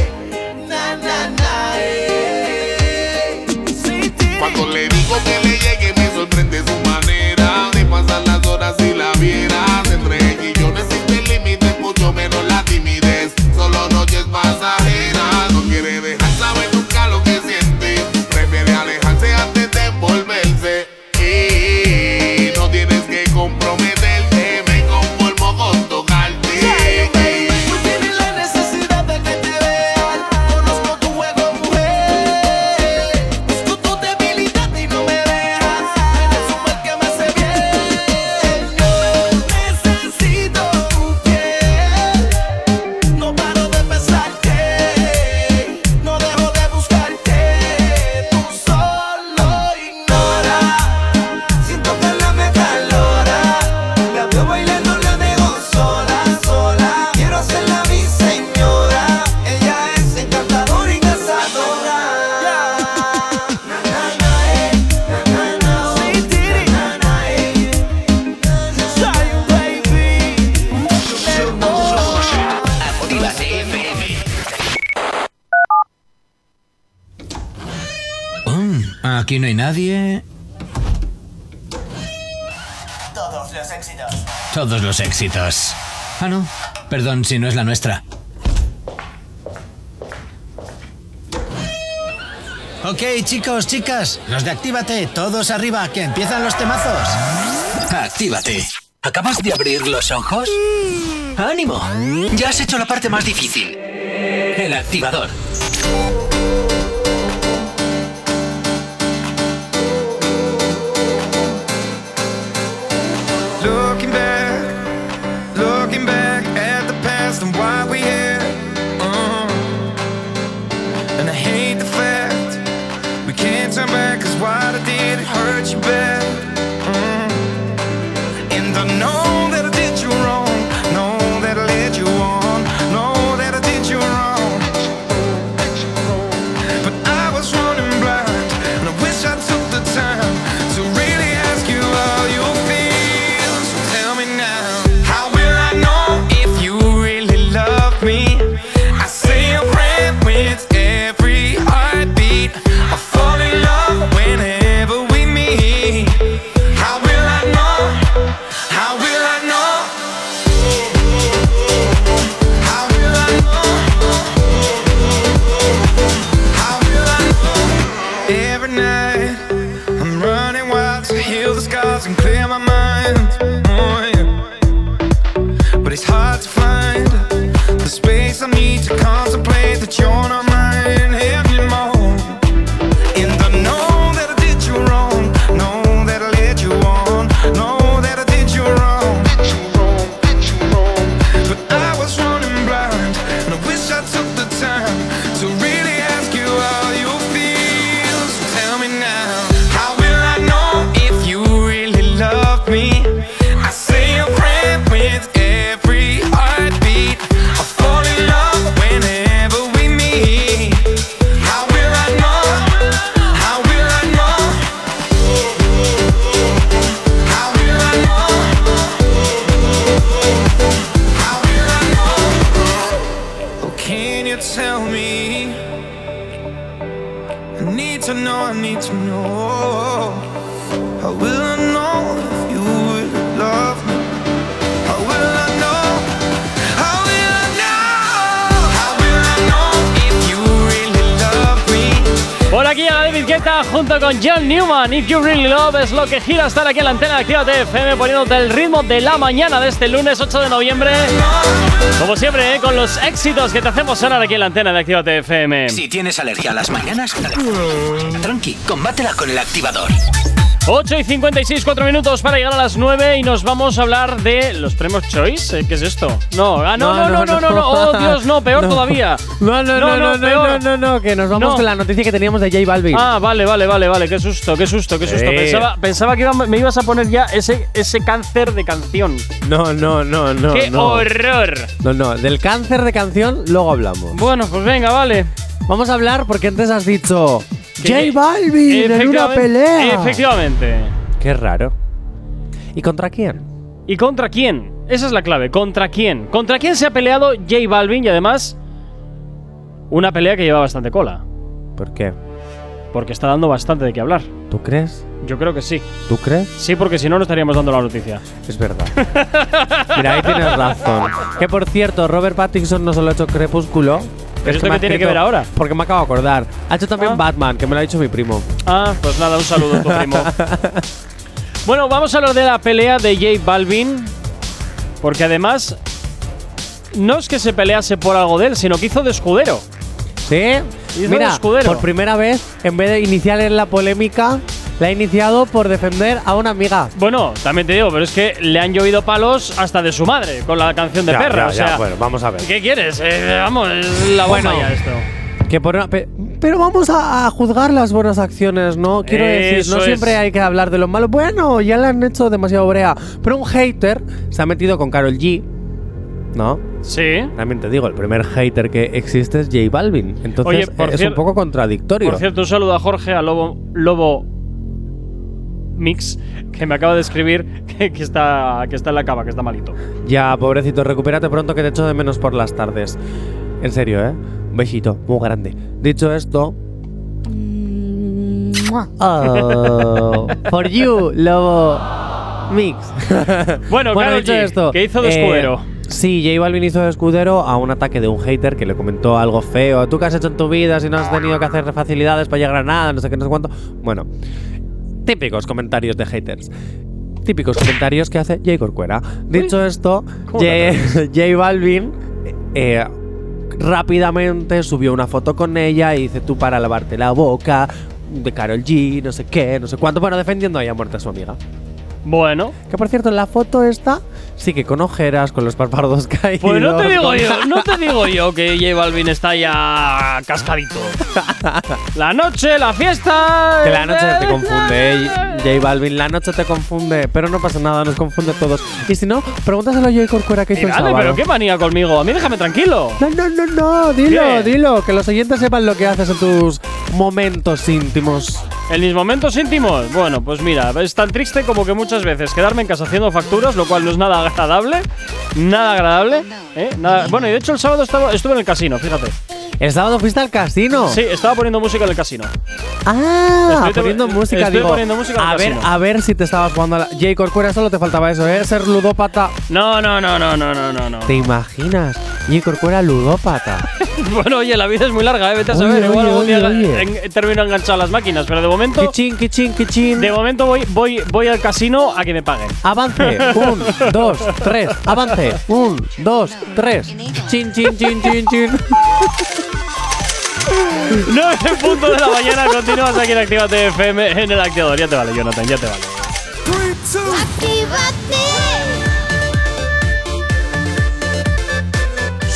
Na, na. Cuando le digo que le llegue éxitos. Ah, no. Perdón si no es la nuestra. Ok, chicos, chicas, los de Actívate, todos arriba, que empiezan los temazos. Actívate. ¿Acabas de abrir los ojos? Mm. ¡Ánimo! Ya has hecho la parte más difícil. El activador. Junto con John Newman. If You Really Love es lo que gira estar aquí en la antena de Actívate FM poniéndote el ritmo de la mañana de este lunes 8 de noviembre. Como siempre, ¿eh? con los éxitos que te hacemos sonar aquí en la antena de Actívate FM. Si tienes alergia a las mañanas, tranqui, combátela con el activador. 8 y 56, 4 minutos para llegar a las 9 y nos vamos a hablar de los premios Choice. Eh, ¿Qué es esto? No, ah, no, no, no, no, no, no. Oh, Dios, no, peor No. todavía. No, no, no, no, no, no, no, no, que nos vamos No. con la noticia que teníamos de J Balvin. Ah, vale, vale, vale, vale. Qué susto, qué susto, qué susto. Eh. Pensaba, pensaba que iba- me ibas a poner ya ese, ese cáncer de canción. No, no, no, no. ¡Qué no. horror! No, no, del cáncer de canción luego hablamos. Bueno, pues venga, vale. Vamos a hablar porque antes has dicho J Balvin en una pelea. Efectivamente. Qué raro. ¿Y contra quién? ¿Y contra quién? Esa es la clave. ¿Contra quién? ¿Contra quién se ha peleado J Balvin? Y además, una pelea que lleva bastante cola. ¿Por qué? Porque está dando bastante de qué hablar. ¿Tú crees? Yo creo que sí. ¿Tú crees? Sí, porque si no, no estaríamos dando la noticia. Es verdad. Mira, ahí tienes razón. Que por cierto, Robert Pattinson no solo ha hecho Crepúsculo. ¿Pero es esto tiene que ver ahora? Porque me acabo de acordar. Ha hecho también Ah. Batman, que me lo ha dicho mi primo. Ah, pues nada, un saludo a tu primo. [LAUGHS] bueno, vamos a hablar de la pelea de J Balvin. Porque además, no es que se pelease por algo de él, sino que hizo de escudero. ¿Sí? Hizo de Mira, escudero. por primera vez, en vez de iniciar en la polémica, la ha iniciado por defender a una amiga. Bueno, también te digo, pero es que le han llovido palos hasta de su madre con la canción de Ya, perra. ya, o sea, ya, bueno, vamos a ver. ¿qué quieres? Eh, vamos, la Bueno. ya esto. Que por una- pe- pero vamos a, a juzgar las buenas acciones, ¿no? Quiero decir, no es. siempre hay que hablar de lo malo. Bueno, ya le han hecho demasiado brea. Pero un hater se ha metido con Carol G, ¿no? Sí. También te digo, el primer hater que existe es J Balvin. Entonces Oye, por es un poco contradictorio. Por cierto, un saludo a Jorge, a Lobo, Lobo Mix, que me acaba de escribir que, que está, que está en la cama, que está malito. Ya, pobrecito, recupérate pronto que te echo de menos por las tardes. En serio, ¿eh? Un besito, muy grande. Dicho esto. Oh, for you, Lobo Mix. Bueno, Karol dicho G, esto. que hizo de eh, escudero. Sí, J Balvin hizo de escudero a un ataque de un hater que le comentó algo feo. ¿Tú qué has hecho en tu vida si no has tenido que hacer facilidades para llegar a nada? No sé qué, no sé cuánto. Bueno, típicos comentarios de haters. Típicos comentarios que hace J Corcuera. Dicho esto, ¿Cómo J, te J Balvin eh, rápidamente subió una foto con ella y dice tú para lavarte la boca de Carol G, no sé qué, no sé cuánto. Bueno, defendiendo a muerte a su amiga. Bueno, Que por cierto, en la foto esta sí que con ojeras, con los párpados [LAUGHS] caídos. pues no te digo yo, no te digo yo que J Balvin está ya cascadito. La noche, la fiesta. Que la noche te confunde, eh, J Balvin, la noche te confunde, pero no pasa nada, nos confunde a todos. Y si no, pregúntaselo a J Corcuera que Y hizo el sábado. pero qué manía conmigo. A mí déjame tranquilo. No, no, no, no, dilo, ¿Qué? dilo, que los oyentes sepan lo que haces en tus momentos íntimos. En mis momentos íntimos, bueno, pues mira, es tan triste como que muchas veces quedarme en casa haciendo facturas, lo cual no es nada agradable, nada agradable, ¿eh? Nada- bueno, y de hecho el sábado estaba, estuve en el casino, fíjate. El sábado fuiste al casino. Sí, estaba poniendo música en el casino. Ah, Estoy poniendo música, estoy digo. poniendo música en el a ver, casino. a ver si te estabas jugando a la. J Corcuera, solo te faltaba eso, ¿eh? Ser ludópata. No, no, no, no, no, no, no. ¿Te imaginas? J Corcuera ludópata. [LAUGHS] bueno, oye, la vida es muy larga, ¿eh? Vete a Oye, saber, igual oye, algún día oye, oye. en- termino enganchado a las máquinas, pero de momento, Kichín, kichín, kichín. de momento voy, voy, voy al casino a que me paguen. Avance. Un, [LAUGHS] dos, tres. Avance. Un, dos, tres. Chin, chin, chin, chin, chin. [LAUGHS] 9 en punto de la mañana, continúas aquí en Actívate FM en el activador. Ya te vale, Jonathan, ya te vale.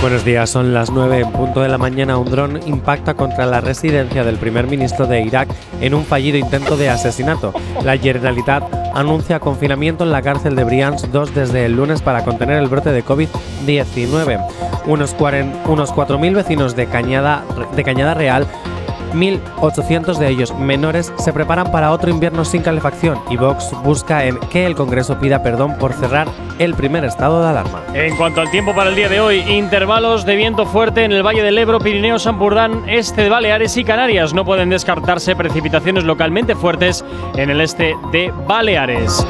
Buenos días, son las 9 en punto de la mañana. Un dron impacta contra la residencia del primer ministro de Irak en un fallido intento de asesinato. La Generalitat anuncia confinamiento en la cárcel de Brians 2 desde el lunes para contener el brote de COVID-19. Unos, unos 4.000 vecinos de Cañada, de Cañada Real 1.800 de ellos menores se preparan para otro invierno sin calefacción y Vox busca en que el Congreso pida perdón por cerrar el primer estado de alarma. En cuanto al tiempo para el día de hoy, intervalos de viento fuerte en el Valle del Ebro, Pirineos, Ampurdán, este de Baleares y Canarias. No pueden descartarse precipitaciones localmente fuertes en el este de Baleares.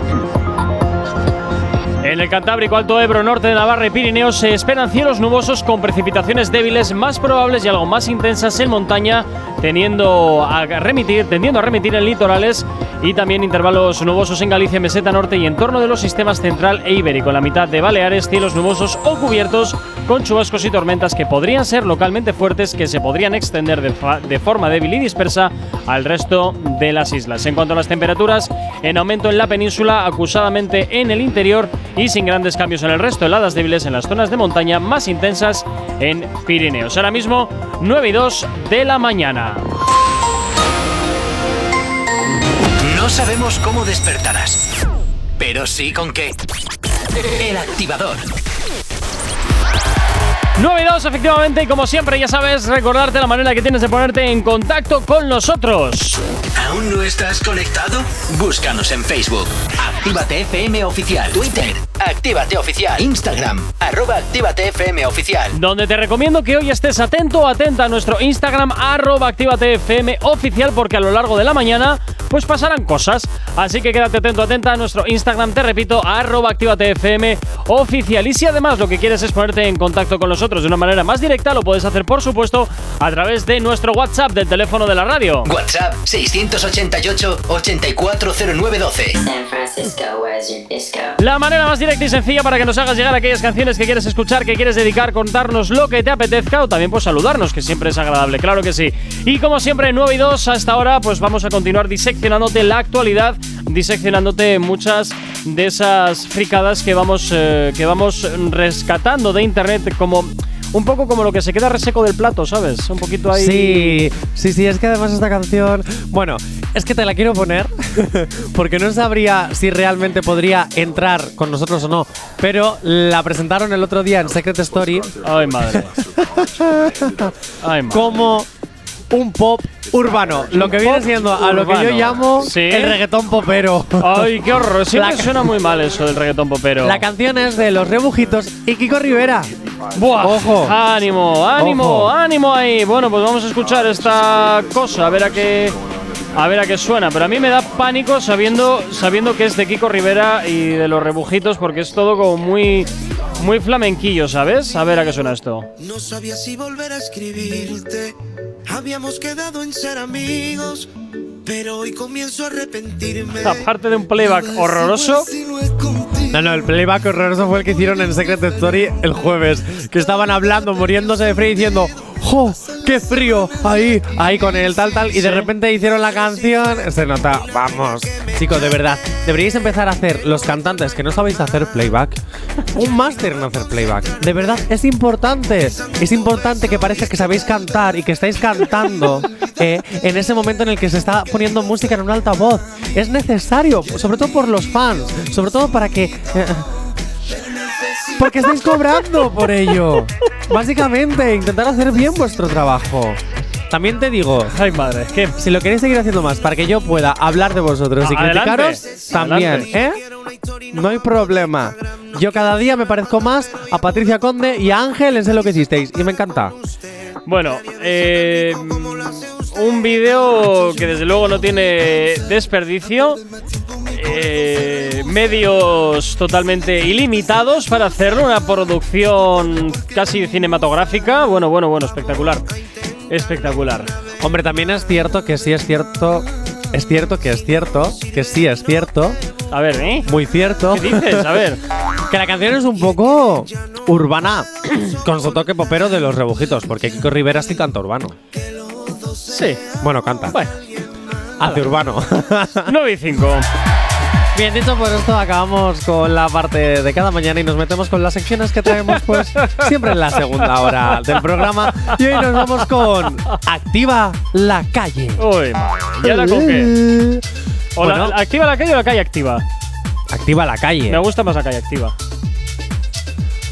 En el Cantábrico, Alto Ebro, norte de Navarra y Pirineos se esperan cielos nubosos con precipitaciones débiles más probables y algo más intensas en montaña, teniendo a remitir, tendiendo a remitir en litorales y también intervalos nubosos en Galicia, Meseta Norte y en torno de los sistemas central e ibérico. En la mitad de Baleares, cielos nubosos o cubiertos con chubascos y tormentas que podrían ser localmente fuertes, que se podrían extender de, forma débil y dispersa al resto de las islas. En cuanto a las temperaturas, en aumento en la península, acusadamente en el interior y sin grandes cambios en el resto, heladas débiles en las zonas de montaña más intensas en Pirineos. Ahora mismo, 9 y 2 de la mañana. No sabemos cómo despertarás, pero sí con qué. El activador. 9 y 2, efectivamente, y como siempre, ya sabes, recordarte la manera que tienes de ponerte en contacto con nosotros. ¿Aún no estás conectado? Búscanos en Facebook. Actívate FM Oficial. Twitter. Actívate Oficial. Instagram. Arroba Actívate FM Oficial. Donde te recomiendo que hoy estés atento o atenta a nuestro Instagram, arroba Actívate FM oficial, porque a lo largo de la mañana pues pasarán cosas. Así que quédate atento, atenta a nuestro Instagram, te repito, arroba Actívate FM oficial. Y si además lo que quieres es ponerte en contacto con nosotros de una manera más directa, lo puedes hacer, por supuesto, a través de nuestro WhatsApp del teléfono de la radio. WhatsApp 688-840912. San Francisco, where's your disco? La manera más directa y sencilla para que nos hagas llegar aquellas canciones que quieres escuchar, que quieres dedicar, contarnos lo que te apetezca o también pues saludarnos, que siempre es agradable, claro que sí. Y como siempre, 9 y 2 a esta hora, pues vamos a continuar diseccionándote la actualidad, diseccionándote muchas de esas fricadas que vamos, eh, que vamos rescatando de internet como... Un poco como lo que se queda reseco del plato, ¿sabes? Un poquito ahí. Sí, sí, sí, es que además esta canción. Bueno, es que te la quiero poner [LAUGHS] porque no sabría si realmente podría entrar con nosotros o no. Pero la presentaron el otro día en Secret Story. Ay, madre. [LAUGHS] Ay, madre. Como un pop urbano. Lo que viene siendo a lo que yo urbano. llamo ¿Sí? el reggaetón popero. Ay, qué horror. Siempre La- suena muy mal eso del reggaetón popero. La canción es de Los Rebujitos y Kiko Rivera. Buah, Ojo. ánimo, ánimo, Ojo. ánimo ahí. Bueno, pues vamos a escuchar esta cosa, a ver a qué a ver a qué suena, pero a mí me da pánico sabiendo sabiendo que es de Kiko Rivera y de los rebujitos porque es todo como muy muy flamenquillo, ¿sabes? A ver a qué suena esto. No sabía si volver a escribirte. Habíamos quedado en ser amigos, pero hoy comienzo a arrepentirme. Aparte de un playback horroroso, No, no, el playback horroroso fue el que hicieron en Secret Story el jueves. Que estaban hablando, muriéndose de frío, diciendo ¡Jo! ¡Qué frío! Ahí, ahí con el tal, tal. Y de repente hicieron la canción. Se nota, vamos. Chicos, de verdad, deberíais empezar a hacer, los cantantes que no sabéis hacer playback, un máster en hacer playback. De verdad, es importante. Es importante que parezca que sabéis cantar y que estáis cantando [LAUGHS] eh, en ese momento en el que se está poniendo música en un altavoz. Es necesario, sobre todo por los fans, sobre todo para que. eh, porque estáis cobrando por ello. Básicamente, intentar hacer bien vuestro trabajo. También te digo, ay madre, que si lo queréis seguir haciendo más para que yo pueda hablar de vosotros y Adelante, criticaros, también, adelante. ¿eh? No hay problema. Yo cada día me parezco más a Patricia Conde y a Ángel en Sé lo que hicisteis y me encanta. Bueno, eh, un vídeo que desde luego no tiene desperdicio. eh, medios totalmente ilimitados para hacerlo, una producción casi cinematográfica. Bueno, bueno, bueno, espectacular. Espectacular. Hombre, también es cierto que sí es cierto. Es cierto que es cierto. Que sí es cierto. A ver, ¿eh? Muy cierto. ¿Qué dices? A ver. [LAUGHS] Que la canción es un poco urbana, [CLEARS THROAT] con su toque popero de los rebujitos, porque Kiko Rivera sí canta urbano. Sí. Bueno, canta. Bueno. Hace urbano. [LAUGHS] 9 y 5. Bien, dicho por esto, acabamos con la parte de cada mañana y nos metemos con las secciones que traemos, pues, siempre en la segunda hora del programa. Y hoy nos vamos con Activa la calle. Uy. ¿Y ahora con qué? O la- Bueno. ¿Activa la calle o la calle activa? Activa la calle. Me gusta más la calle activa.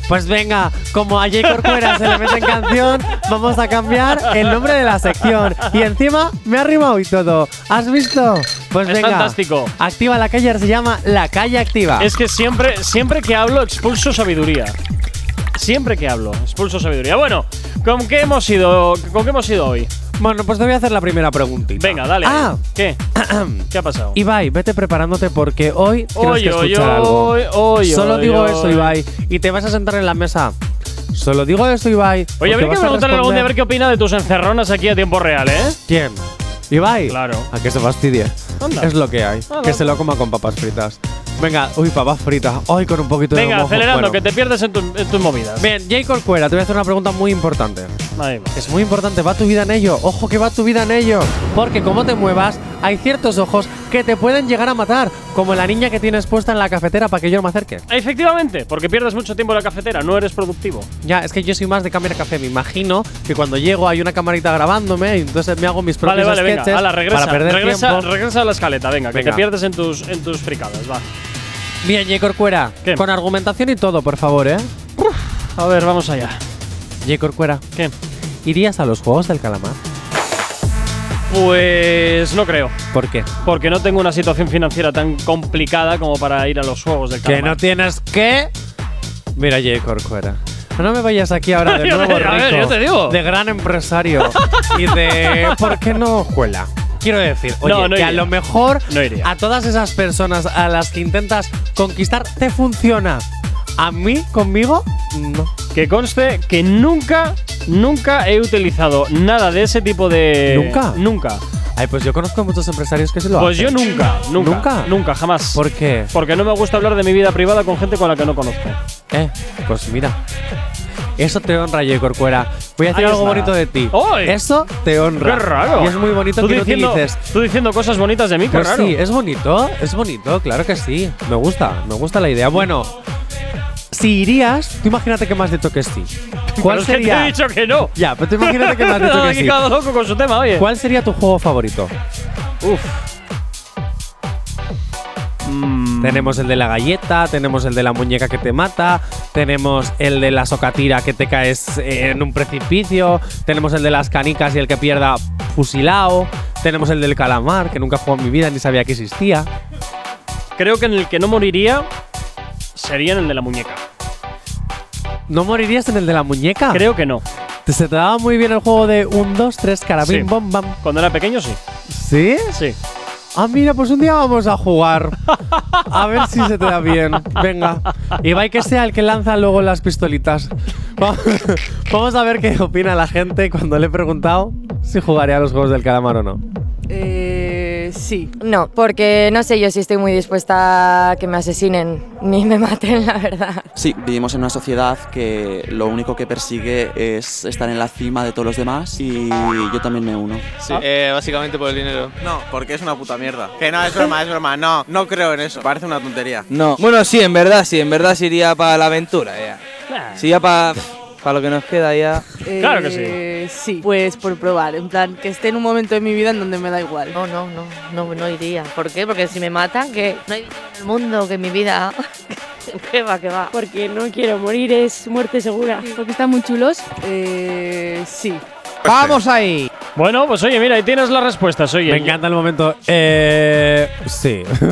Pues venga, como a J. Corcuera se le mete en canción, vamos a cambiar el nombre de la sección. Y encima me ha rimado y todo. ¿Has visto? Pues Es venga. fantástico. Activa la calle, se llama La Calle Activa. Es que siempre, siempre que hablo expulso sabiduría. Siempre que hablo expulso sabiduría. Bueno, ¿con qué hemos ido, con qué hemos ido hoy? Bueno, pues te voy a hacer la primera preguntita. Venga, dale. Ah. ¿Qué? [CLEARS THROAT] ¿Qué ha pasado? Ibai, vete preparándote porque hoy tienes que escuchar algo. Solo digo eso, Ibai. Y te vas a sentar en la mesa. Solo digo eso, Ibai. Oye, habría que preguntarle algún día a ver qué opina de tus encerronas aquí a tiempo real, ¿eh? ¿Quién? ¿Ibai? Claro. A que se fastidie. Anda. Es lo que hay. Anda. Que se lo coma con papas fritas. Venga, uy, papas fritas. Hoy con un poquito de Venga, acelerando, Bueno. que te pierdes en, tu- en tus movidas. Bien, J. Corcuera, te voy a hacer una pregunta muy importante. Es muy importante, va tu vida en ello. Ojo que va tu vida en ello. Porque como te muevas, hay ciertos ojos que te pueden llegar a matar. Como la niña que tienes puesta en la cafetera para que yo no me acerque. Efectivamente, porque pierdes mucho tiempo en la cafetera, no eres productivo. Ya, es que yo soy más de cámara café. Me imagino que cuando llego hay una camarita grabándome y entonces me hago mis Vale, propios vale, venga, sketches ala, regresa, para perder regresa, tiempo. regresa a la escaleta, venga, que Venga. te pierdes en tus, en tus fricadas, va. Bien, J. Corcuera, ¿Qué? con argumentación y todo, por favor, ¿eh? A ver, vamos allá. J. Corcuera, ¿Qué? ¿Irías a los Juegos del Calamar? Pues no creo, ¿Por qué? porque no tengo una situación financiera tan complicada como para ir a los juegos del Que calamar. no tienes que. Mira, J. Corcuera. No me vayas aquí ahora de [LAUGHS] nuevo te- a ver, rico, yo te digo. de gran empresario y de [LAUGHS] ¿por qué no juela? Quiero decir, oye, No, no que a lo mejor No a todas esas personas a las que intentas conquistar te funciona. A mí, conmigo, no. Que conste que nunca, nunca he utilizado nada de ese tipo de. ¿Nunca? Nunca. Ay, pues yo conozco muchos empresarios que se lo Pues yo hacen. nunca, nunca. ¿Nunca? Nunca, jamás. ¿Por qué? Porque no me gusta hablar de mi vida privada con gente con la que no conozco. Eh, pues mira. Eso te honra, J. Corcuera. Voy a decir Ahí algo bonito de ti. ¡Ay! Eso te honra. ¡Qué raro! Y es muy bonito Tú que diciendo, utilices tú diciendo cosas bonitas de mí, qué Pues raro. sí, es bonito, es bonito, claro que sí. Me gusta, me gusta la idea. Bueno, si irías, tú imagínate que has dicho que sí. ¿Cuál Pero es que sería? te he dicho que no. Ya, pero tú imagínate que dicho [LAUGHS] que Aquí sí. cada loco con su tema, oye. ¿Cuál sería tu juego favorito? Uf. Tenemos el de la galleta, tenemos el de la muñeca que te mata, tenemos el de la socatira que te caes eh, en un precipicio, tenemos el de las canicas y el que pierda fusilado, tenemos el del calamar, que nunca jugado en mi vida ni sabía que existía. Creo que en el que no moriría sería en el de la muñeca. ¿No morirías en el de la muñeca? Creo que no. ¿Te se te daba muy bien el juego de 1, 2, 3, carabín, Sí. bom, bam? Cuando era pequeño, sí. ¿Sí? Sí. Ah, mira, pues un día vamos a jugar. A ver si se te da bien. Venga. Y va que sea el que lanza luego las pistolitas. Va- [LAUGHS] Vamos a ver qué opina la gente cuando le he preguntado si jugaría a los juegos del calamar o no. Eh, sí. No, porque no sé yo si estoy muy dispuesta a que me asesinen ni me maten, la verdad. Sí, vivimos en una sociedad que lo único que persigue es estar en la cima de todos los demás y yo también me uno. Sí, eh, básicamente por el dinero. No, porque es una puta mierda. Que no, es broma, es broma. No, no creo en eso. Parece una tontería. No. Bueno, sí, en verdad, sí, en verdad sí iría para la aventura ya. Sí, ya para lo que nos queda ya. Claro que sí. Eh, sí. Pues por probar, en plan, que esté en un momento de mi vida en donde me da igual. No, no, no, no, no iría. ¿Por qué? Porque si me matan, que no hay vida en el mundo, que mi vida. [LAUGHS] ¿Qué va, qué va? Porque no quiero morir, es muerte segura. Porque están muy chulos. Eh, sí. ¡Vamos ahí! Bueno, pues oye, mira, ahí tienes las respuestas, oye. Me encanta el momento. Eh. Sí. [LAUGHS]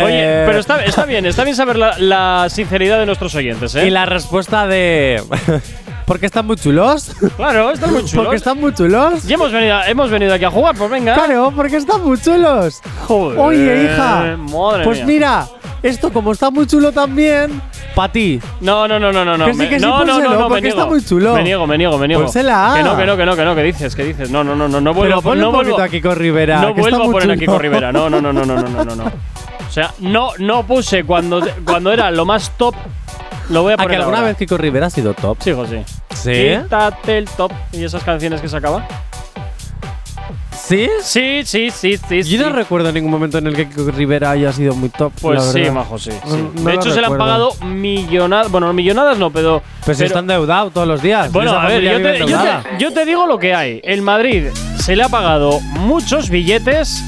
Oye, Eh, pero está, está bien, está bien saber la, la sinceridad de nuestros oyentes, ¿eh? Y la respuesta de. [LAUGHS] ¿Porque están muy chulos? Claro, están muy [LAUGHS] chulos. ¿Porque están muy chulos? Y hemos venido, hemos venido aquí a jugar, pues venga. Claro, porque están muy chulos. Joder, Oye, hija. madre pues mía. mira, esto como está muy chulo también, para ti. No, no, no, no, no, no. Que sí, me- que sí, no, no, no, no, me porque niego. está muy chulo. Me niego, me niego, me niego. Pónsela. Que no, que no, que no, que no, que dices, que dices. No, no, no, no, no vuelvo, Pero ponle no un poquito vuelvo, a Kiko Rivera. no que está vuelvo a muy poner a chulo. Kiko Rivera. No, no, no, no, no, no, no, no, no. O sea, no, no puse cuando, cuando era lo más top. Lo voy a ¿A que poner alguna ahora. vez Kiko Rivera ha sido top? Sí, José. ¿Sí? Quítate el top. ¿Y esas canciones que sacaba? ¿Sí? Sí, sí, sí, sí. Yo no sí. recuerdo ningún momento en el que Kiko Rivera haya sido muy top. Pues la sí, majo, sí. No- sí. no de lo hecho, se le han pagado millonadas. Bueno, millonadas no, pero. Pues pero- está endeudado todos los días. Bueno, a ver, familia yo vive te, yo, endeudada. te, yo te digo lo que hay. El Madrid se le ha pagado muchos billetes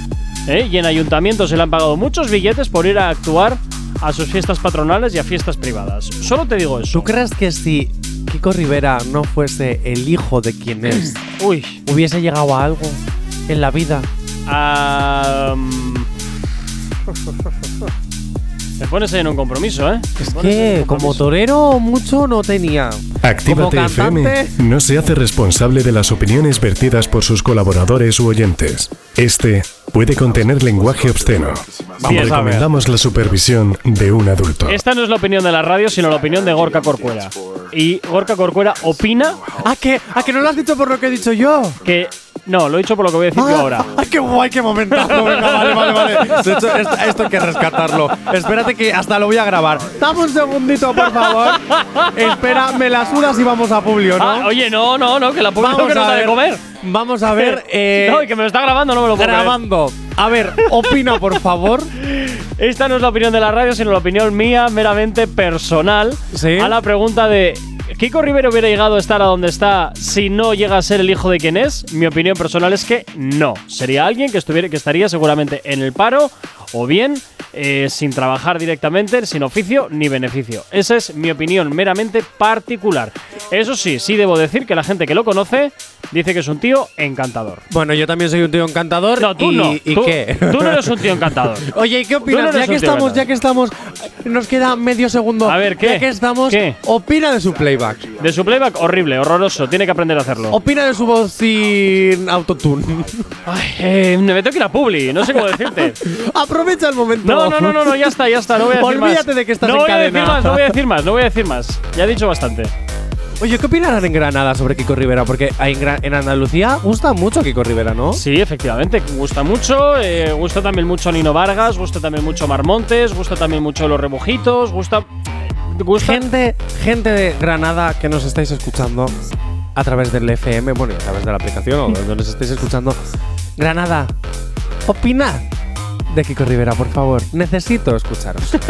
¿eh? Y en ayuntamientos se le han pagado muchos billetes por ir a actuar a sus fiestas patronales y a fiestas privadas. Solo te digo eso. ¿Tú crees que si Kiko Rivera no fuese el hijo de quien es, [CLEARS THROAT] Uy. hubiese llegado a algo en la vida? Ah, mm. Me pones ahí en un compromiso, ¿eh? Es que como torero mucho no tenía. Actívate FM no se hace responsable de las opiniones vertidas por sus colaboradores u oyentes. Este puede contener lenguaje obsceno. Vamos. Recomendamos la supervisión de un adulto. Esta no es la opinión de la radio, sino la opinión de Gorka Corcuera. Y Gorka Corcuera opina. ¿A que, ¿A que no lo has dicho por lo que he dicho yo? Que. No, lo he dicho por lo que voy a decir yo ahora. ¡Ay, qué guay, qué momentazo! Venga, vale, vale, vale. [LAUGHS] De hecho, esto, esto hay que rescatarlo. Espérate que hasta lo voy a grabar. Dame un segundito, por favor. Espera, me la sudas y vamos a Publio, ¿no? Ah, oye, no, no, no, que la público Vamos que nos a da de ver. comer. Vamos a ver. eh, [LAUGHS] no, y que me lo está grabando, no me lo puedo grabando. A ver, opina, por favor. Esta no es la opinión de la radio, sino la opinión mía, meramente personal. A la pregunta de. ¿Kiko Rivera hubiera llegado a estar a donde está si no llega a ser el hijo de quien es? Mi opinión personal es que no. Sería alguien que, estuviera, que estaría seguramente en el paro o bien eh, sin trabajar directamente, sin oficio ni beneficio. Esa es mi opinión meramente particular. Eso sí, sí debo decir que la gente que lo conoce dice que es un tío encantador. Bueno, yo también soy un tío encantador. No, tú y, no. ¿Y Tú- qué? tú no eres un tío encantador. [LAUGHS] Oye, ¿y qué no opinas? eres ya que estamos, ya que estamos, nos queda medio segundo. A ver, ¿qué? Ya que estamos, ¿Qué? opina de su playback. De su playback, horrible, horroroso. Tiene que aprender a hacerlo. Opina de su voz sin autotune. Eh, me tengo que ir a Publi, no sé cómo decirte. [LAUGHS] Aprovecha el momento. No, no, no, no, no, ya está, ya está, no voy a decir más. Olvídate de que estás no en voy a decir cadena. más, no voy a decir más, no voy a decir más. Ya he dicho bastante. Oye, ¿qué opinarán en Granada sobre Kiko Rivera? Porque en, en Andalucía gusta mucho Kiko Rivera, ¿no? Sí, efectivamente, gusta mucho. eh, gusta también mucho Nino Vargas, gusta también mucho Mar Montes, gusta también mucho Los Rebujitos, gusta. gusta Gente, gente de Granada que nos estáis escuchando a través del FM, bueno, a través de la aplicación o [LAUGHS] donde nos estáis escuchando. Granada, opinad de Kiko Rivera, por favor. Necesito escucharos. [LAUGHS]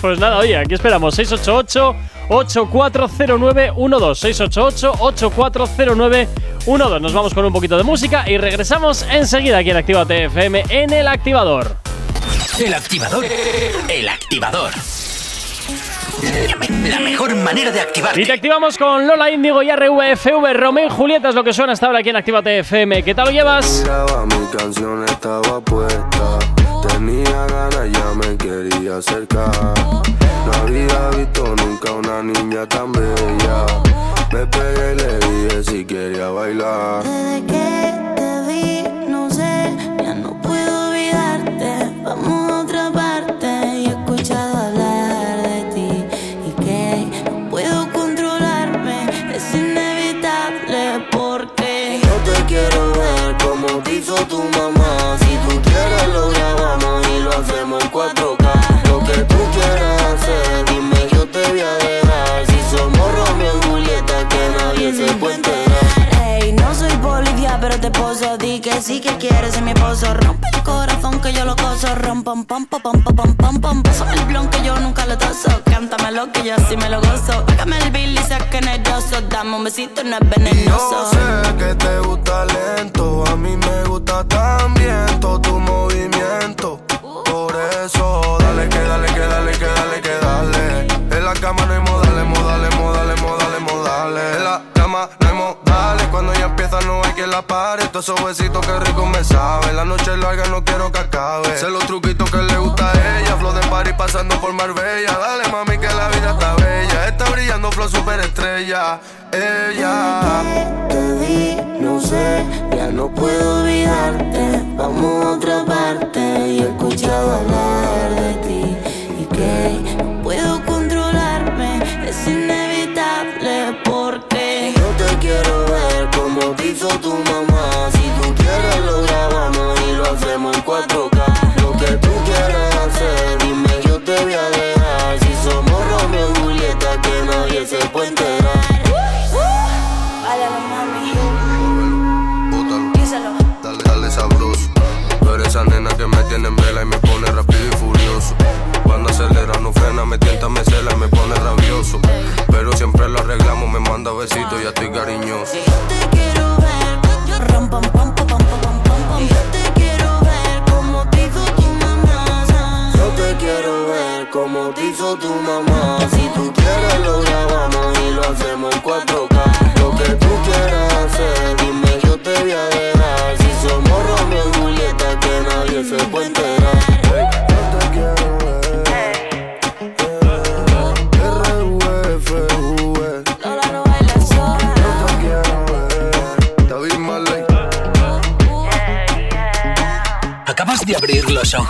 Pues nada, oye, aquí esperamos 688-840912. 688-840912. Nos vamos con un poquito de música y regresamos enseguida aquí en Activa TFM en el activador. El activador. El activador. La mejor manera de activar. Y te activamos con Lola Índigo y RVFV. Romeo y Julieta es lo que suena hasta ahora aquí en Activa TFM. ¿Qué tal lo llevas? Miraba mi canción estaba puesta. Tenía ganas, ya me quería acercar. No había visto nunca una niña tan bella. Me pegué y le dije si quería bailar. esposo, di que sí que quieres ser mi esposo. Rompe el corazón que yo lo coso. Rom, pom, pom, pom, pom, pom, pom, pom. Pásame el blon que yo nunca lo toso. Cántamelo que yo sí me lo gozo. Págame el bill y saquen el. Dame un besito, no es venenoso. Yo sé que te gusta lento, a mí me gusta también todo tu movimiento Todos esos besitos que rico me sabe. La noche larga, no quiero que acabe. Sé los truquitos que le gusta a ella. Flow de party pasando por Marbella. Dale mami que la vida está bella. Está brillando flow super estrella. Ella. Te vi, no sé, ya no puedo olvidarte. Vamos a otra parte y he escuchado hablar de ti. Y que no puedo controlarme, es inevitable porque Yo te quiero ver como te hizo tu mamá. Quieres lo grabamos y lo hacemos en 4K. Lo que tú quieras hacer, dime yo te voy a dejar. Si somos Romeo y Julieta, que nadie se puede enterar. Báilalo, mami. Bótalo, dale, dale sabroso. Eres esa nena que me tiene en vela y me pone rápido y furioso. Cuando acelera no frena, me tienta, me cela y me pone rabioso. Pero siempre lo arreglamos, me manda besitos y ya estoy cariñoso.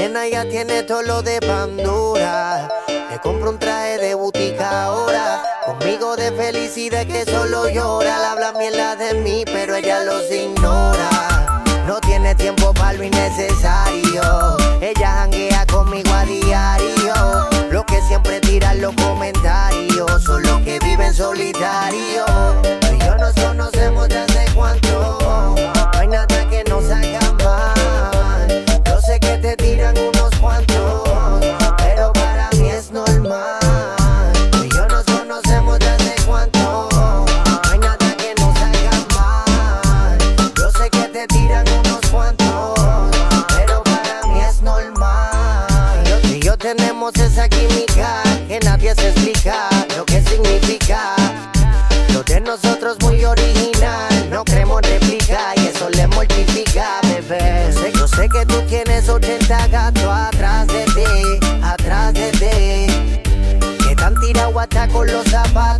Nena ya tiene todo lo de Pandora. Le compro un traje de butica ahora. Conmigo de felicidad que solo llora. La habla mierda de mí, pero ella los ignora. No tiene tiempo para lo innecesario. Ella janguea conmigo a diario. Lo que siempre tiran los comentarios. Son los que viven solitario. Tú y yo nos conocemos desde cuánto. No hay nada que nos haga Atrás de ti, atrás de ti. Que tan tirado hasta con los zapatos.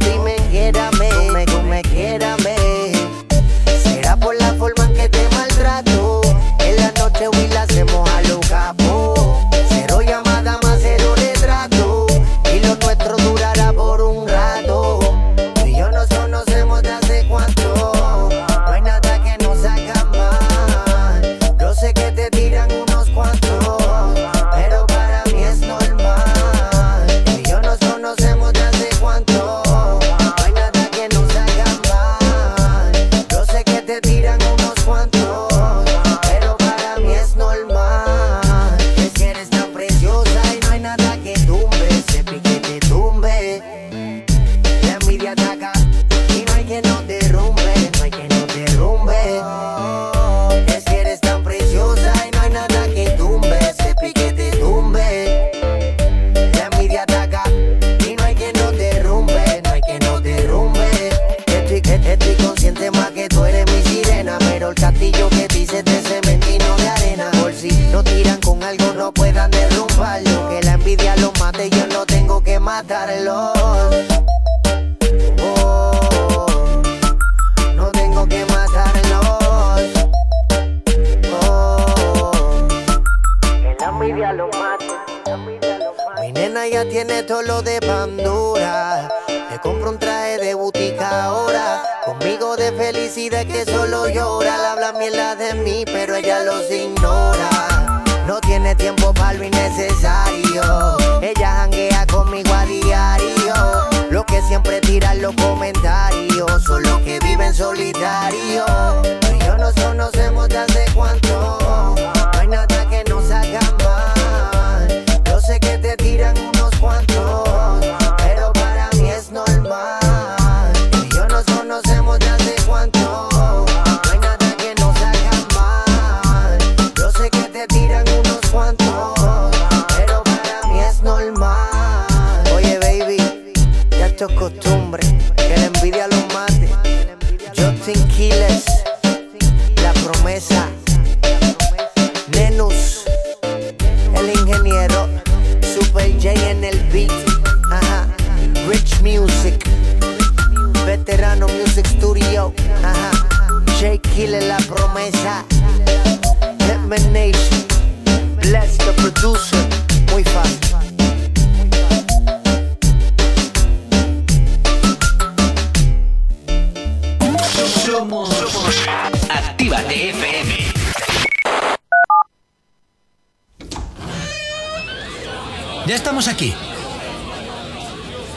Hitman Nation. Bless the producer. Muy fácil. Somos, somos Actívate FM. Ya estamos aquí.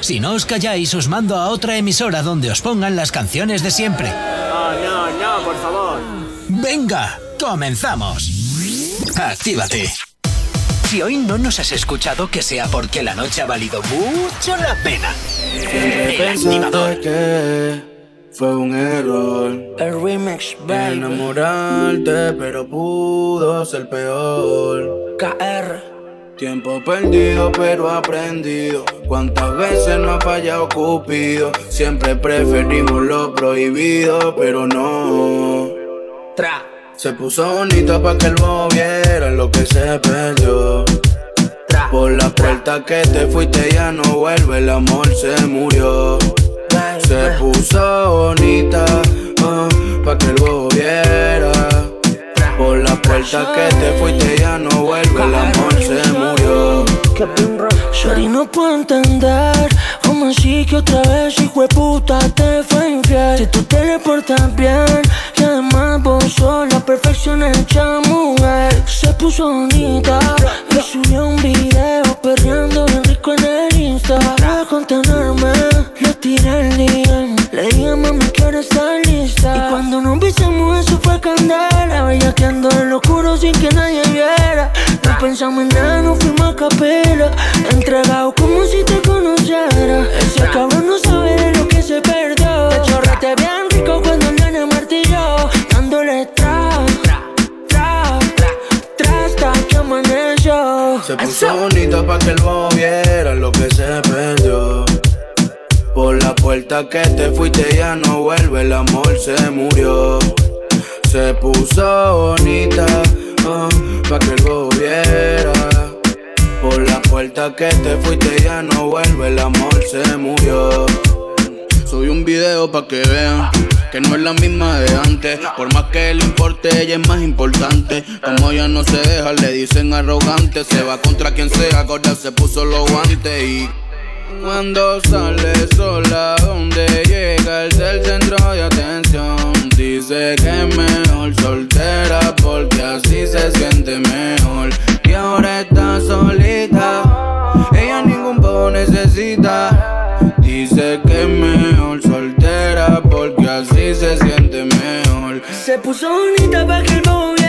Si no os calláis, os mando a otra emisora donde os pongan las canciones de siempre. No, no, no, por favor. Venga, comenzamos. Actívate. Si hoy no nos has escuchado, que sea porque la noche ha valido mucho la pena. El activador. que fue un error. El remix, baby. Enamorarte, pero pudo ser peor. KR. Tiempo perdido, pero aprendido. Cuántas veces no ha fallado Cupido. Siempre preferimos lo prohibido, pero no. Tra. Se puso bonita pa' que el bobo viera lo que se perdió. Por la puerta que te fuiste ya no vuelve, el amor se murió. Se puso bonita ah, pa' que el bobo viera. Por la puerta que te fuiste ya no vuelve, el amor se murió. Shorty no puedo entender cómo así que otra vez hijo de puta te fue infiel Si tú te le portas bien vos sos la perfección hecha mujer Se puso bonita y subió un video perreando bien rico en el Insta Para contenerme le tiré el DM Le dije mami quiero estar lista Y cuando nos besamos eso fue candela Bellaqueando en lo oscuro sin que nadie viera. No pensamos en nada, nos fuimos a capela Entregado como si te conociera. Ese cabrón no sabe de lo que se perdió. Te chorrete bien Se puso bonita pa' que el bobo viera lo que se perdió. Por la puerta que te fuiste ya no vuelve, el amor se murió. Se puso bonita ah, pa' que el bobo viera. Por la puerta que te fuiste ya no vuelve, el amor se murió. Subí un video pa' que vean que no es la misma de antes. Por más que le importe, ella es más importante. Como ella no se deja, le dicen arrogante. Se va contra quien sea, gorda se puso los guantes y. Cuando sale sola, donde llega es el centro de atención. Dice que es mejor soltera porque así se siente mejor. Y ahora está solita, ella ningún poco necesita. Dice que es Se puso bonita pa' que el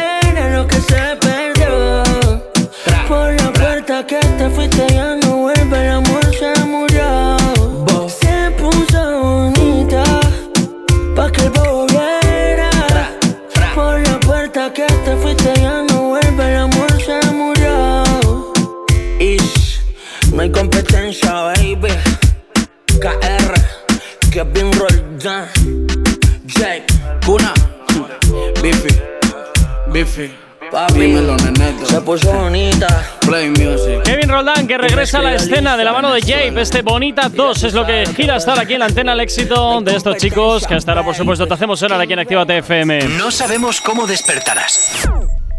Biffy. Papi, Dímelo, neneto. se puso bonita. Play music. Kevin Roldán que regresa a la escena de la mano de Jape. Este Bonita 2 es lo que gira estar aquí en la antena el éxito de estos chicos que hasta ahora, por supuesto, te hacemos sonar aquí en Activa TFM. No sabemos cómo despertarás,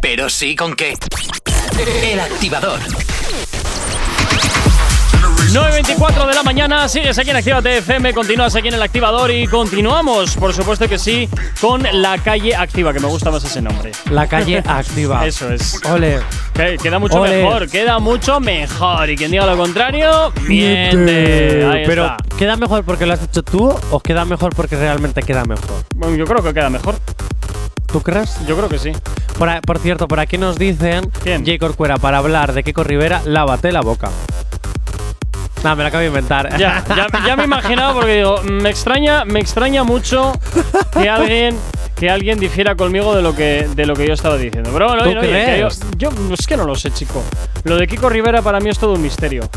pero sí con qué. El activador. 9.24 de la mañana, sigues aquí en Activa TFM, continúas aquí en el activador y continuamos, por supuesto que sí, con la calle activa, que me gusta más ese nombre. La calle activa. [LAUGHS] Eso es. Ole. Que- Queda mucho Ole. mejor, queda mucho mejor. Y quien diga lo contrario, miente. Ahí Pero, está. ¿queda mejor porque lo has hecho tú o queda mejor porque realmente queda mejor? Bueno, yo creo que queda mejor. ¿Tú crees? Yo creo que sí. Por, cierto, por aquí nos dicen, J. Corcuera, para hablar de Kiko Rivera, lávate la boca. Nada, me la acabo de inventar. Ya, ya, ya me he imaginado porque digo, me extraña, me extraña mucho que alguien que alguien difiera conmigo de lo que de lo que yo estaba diciendo. Pero bueno, ¿Tú oye, oye, yo, yo es que no lo sé, chico. Lo de Kiko Rivera para mí es todo un misterio.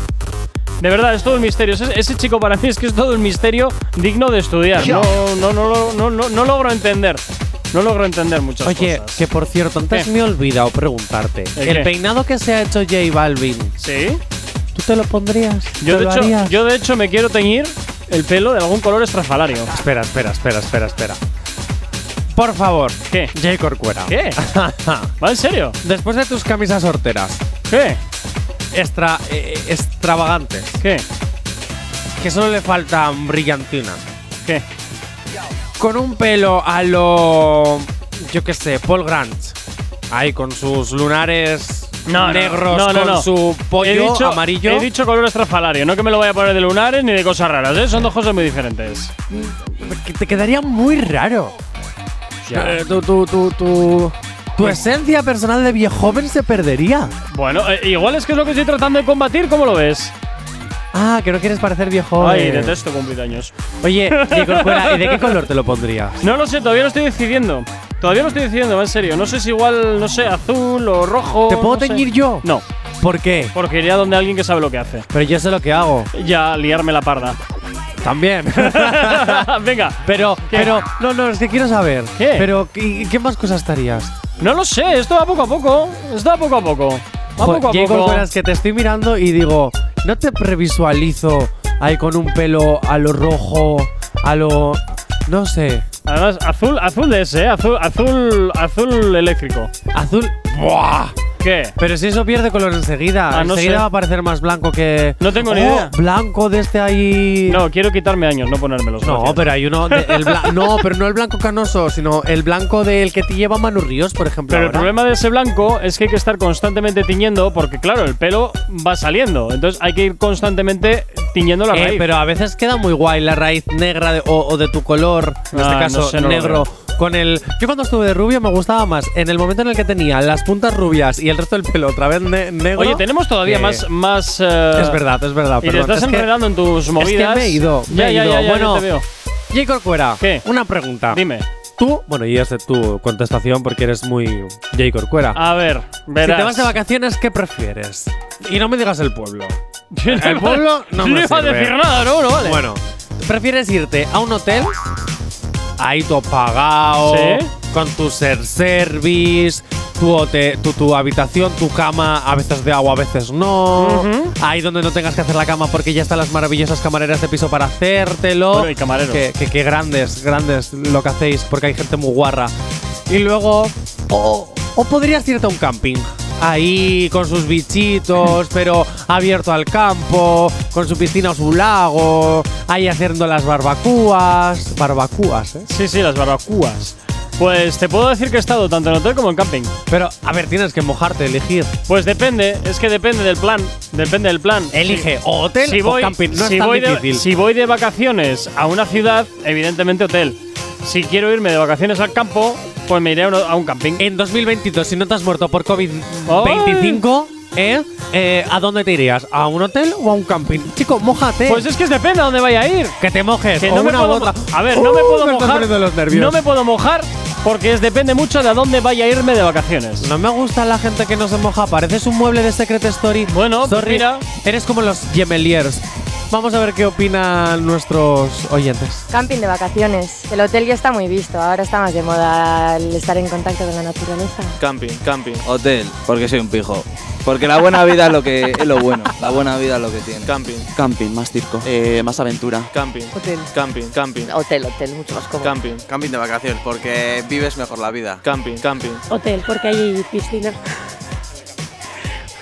De verdad, es todo un misterio. Ese, ese chico para mí es que es todo un misterio digno de estudiar. No, no, no, lo- no, no, no logro entender. No logro entender muchas Oye, cosas. que por cierto, antes ¿Qué? me he olvidado preguntarte. ¿El El, peinado que se ha hecho J Balvin. ¿Sí? ¿Tú te lo pondrías? Yo ¿Te de, lo hecho, yo de hecho me quiero teñir el pelo de algún color estrafalario. Espera, espera, espera, espera, espera. Por favor. ¿Qué? Jay Corcuera. ¿Qué? [LAUGHS] ¿Va en serio? Después de tus camisas horteras. ¿Qué? Extra, eh, extravagantes. ¿Qué? Que solo le faltan brillantinas. ¿Qué? Con un pelo a lo. Yo qué sé, Paul Grant. Ahí con sus lunares No, no, negros, no, no, con su pollo he dicho, amarillo. He dicho color estrafalario, no que me lo vaya a poner de lunares ni de cosas raras, ¿eh? Son dos cosas muy diferentes. te quedaría muy raro. Ya. Eh, tu, tu, tu, tu, tu esencia personal de viejo joven se perdería. Bueno, eh, igual es que es lo que estoy tratando de combatir, ¿cómo lo ves? Ah, que no quieres parecer viejo. Ay, detesto cumplir años. Oye, [LAUGHS] ¿y de qué color te lo pondrías? No lo sé, todavía lo estoy decidiendo. Todavía lo estoy decidiendo, en serio. No sé si igual, no sé, azul o rojo. ¿Te puedo no sé. teñir yo? No, ¿Por qué? porque iría donde alguien que sabe lo que hace. Pero yo sé lo que hago. Ya, liarme la parda. También. [LAUGHS] Venga. pero, ¿Qué? pero, no, no, es que quiero saber. ¿Qué? Pero, ¿qué, qué más cosas estarías? No lo sé, esto va poco a poco. Esto va poco a poco. Va poco a poco. Es que te estoy mirando y digo, no te previsualizo ahí con un pelo a lo rojo, a lo. No sé. Además, azul, azul de ese, ¿eh? Azul, azul, azul eléctrico. Azul. ¡Buah! ¿Qué? Pero si eso pierde color enseguida. Ah, no enseguida sé. va a parecer más blanco que. No tengo ni Oh, idea. Blanco de este ahí. No, quiero quitarme años, no ponérmelos. No, gracias. pero hay uno. de- el bla- [LAUGHS] no, pero no el blanco canoso, sino el blanco del que te lleva Manu Ríos, por ejemplo. Pero el ahora. problema de ese blanco es que hay que estar constantemente tiñendo porque, claro, el pelo va saliendo. Entonces hay que ir constantemente tiñendo la Eh, raíz. pero a veces queda muy guay la raíz negra de- o, o de tu color, en Ah, este no caso sé, no lo negro. Con el. Yo cuando estuve de rubio me gustaba más en el momento en el que tenía las puntas rubias y el resto del pelo otra vez ne- negro. Oye, tenemos todavía que- más. más eh, Es verdad, es verdad. Y te perdón. estás Es que- enredando en tus movidas. Es que me he ido. me Ya, he ido. ya, ya, bueno, te Corcuera, ¿Qué? una pregunta. Dime. Tú, bueno, y es tu contestación porque eres muy Jay Corcuera. A ver, verás. Si te vas de vacaciones, ¿qué prefieres? Y no me digas el pueblo. [LAUGHS] No el pueblo no [LAUGHS] me iba a decir nada, no, no vale. Bueno, ¿prefieres irte a un hotel? Ahí todo pagado, Sí. con tu ser service, tu, hote- tu, tu habitación, tu cama, a veces de agua, a veces no. Ahí donde no tengas que hacer la cama porque ya están las maravillosas camareras de piso para hacértelo. Bueno, y camareros. Que, que- que grandes, grandes lo que hacéis porque hay gente muy guarra. Y luego, o, o podrías irte a un camping. Ahí con sus bichitos, pero abierto al campo, con su piscina o su lago, ahí haciendo las barbacoas. Barbacoas, ¿eh? Sí, sí, las barbacoas. Pues te puedo decir que he estado tanto en hotel como en camping. Pero, a ver, tienes que mojarte, elegir. Pues depende, es que depende del plan. Depende del plan. Elige o hotel si o camping. No si es tan voy de- difícil. si voy de vacaciones a una ciudad, evidentemente hotel. Si quiero irme de vacaciones al campo, pues me iré a un, camping. En 2022, si no te has muerto por COVID-25, ¿eh? Eh, ¿A dónde te irías? ¿A un hotel o a un camping? Chico, mójate. Pues es que depende a dónde vaya a ir. que te mojes. Que o no me una puedo otra. A ver, no me Uh, puedo me están mojar. los. No me puedo mojar porque es, depende mucho de a dónde vaya a irme de vacaciones. No me gusta la gente que no se moja. Pareces un mueble de Secret Story. Bueno, pues mira. Eres como los gemeliers. Vamos a ver qué opinan nuestros oyentes. Camping de vacaciones. El hotel ya está muy visto, ahora está más de moda el estar en contacto con la naturaleza. Camping, camping. Hotel, porque soy un pijo. Porque la buena vida es lo que es lo bueno. La buena vida es lo que tiene. Camping, Camping, más circo, eh, más aventura. camping, Hotel. camping, camping, Hotel, hotel, mucho más cómodo. camping, Camping de vacaciones, porque vives mejor la vida. camping, camping. Hotel, porque hay piscina.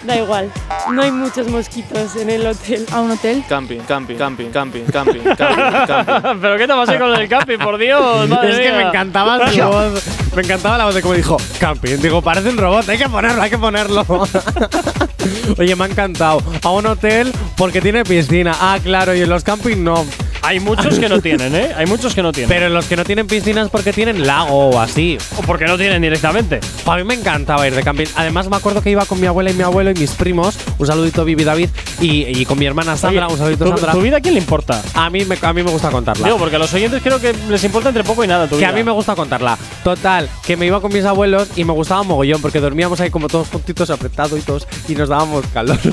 Da igual, no hay muchos mosquitos en el hotel. ¿A un hotel? Camping, camping, camping, camping, camping, camping, camping. [LAUGHS] Pero qué te pasa con el camping, por Dios, [LAUGHS] madre es que me encantaba su voz. Me encantaba la voz de como dijo camping. Digo, parece un robot. Hay que ponerlo, hay que ponerlo. [LAUGHS] Oye, me ha encantado. A un hotel porque tiene piscina. Ah, claro. Y en los camping no. Hay muchos que no tienen, ¿eh? Hay muchos que no tienen. Pero los que no tienen piscina es porque tienen lago o así. o porque no tienen directamente. A mí me encantaba ir de camping. Además, me acuerdo que iba con mi abuela y mi abuelo y mis primos. Un saludito, Vivi David. Y, y con mi hermana Sandra. Oye, un saludito, ¿tu, Sandra. tu vida a quién le importa? A mí, me, a mí me gusta contarla. Digo, porque a los oyentes creo que les importa entre poco y nada tu Que vida. a mí me gusta contarla. Total, que me iba con mis abuelos y me gustaba mogollón porque dormíamos ahí como todos juntitos, apretados y todos y nos dábamos calor. [LAUGHS]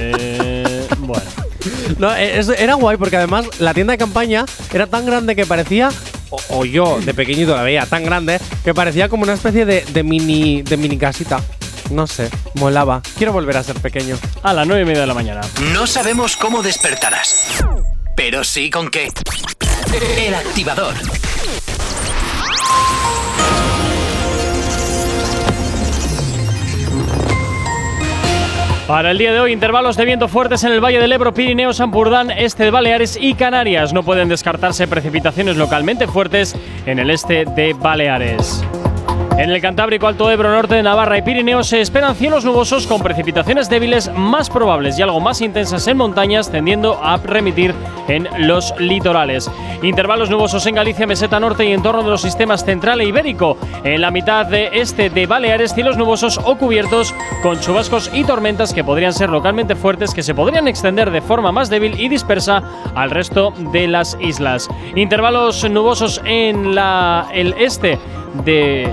Eh, bueno. [LAUGHS] no, eh, eso era guay porque además la tienda de campaña era tan grande que parecía o, o yo de pequeñito la veía tan grande que parecía como una especie de, de mini de mini casita. No sé, molaba. Quiero volver a ser pequeño. A las nueve y media de la mañana. No sabemos cómo despertarás, pero sí con qué. El activador. Para el día de hoy, intervalos de viento fuertes en el Valle del Ebro, Pirineos, Sampurdán, este de Baleares y Canarias. No pueden descartarse precipitaciones localmente fuertes en el este de Baleares. En el Cantábrico, Alto Ebro, Norte de Navarra y Pirineos se esperan cielos nubosos con precipitaciones débiles más probables y algo más intensas en montañas, tendiendo a remitir en los litorales. Intervalos nubosos en Galicia, Meseta Norte y en torno de los sistemas central e ibérico. En la mitad de este de Baleares, cielos nubosos o cubiertos con chubascos y tormentas que podrían ser localmente fuertes, que se podrían extender de forma más débil y dispersa al resto de las islas. Intervalos nubosos en la, el este de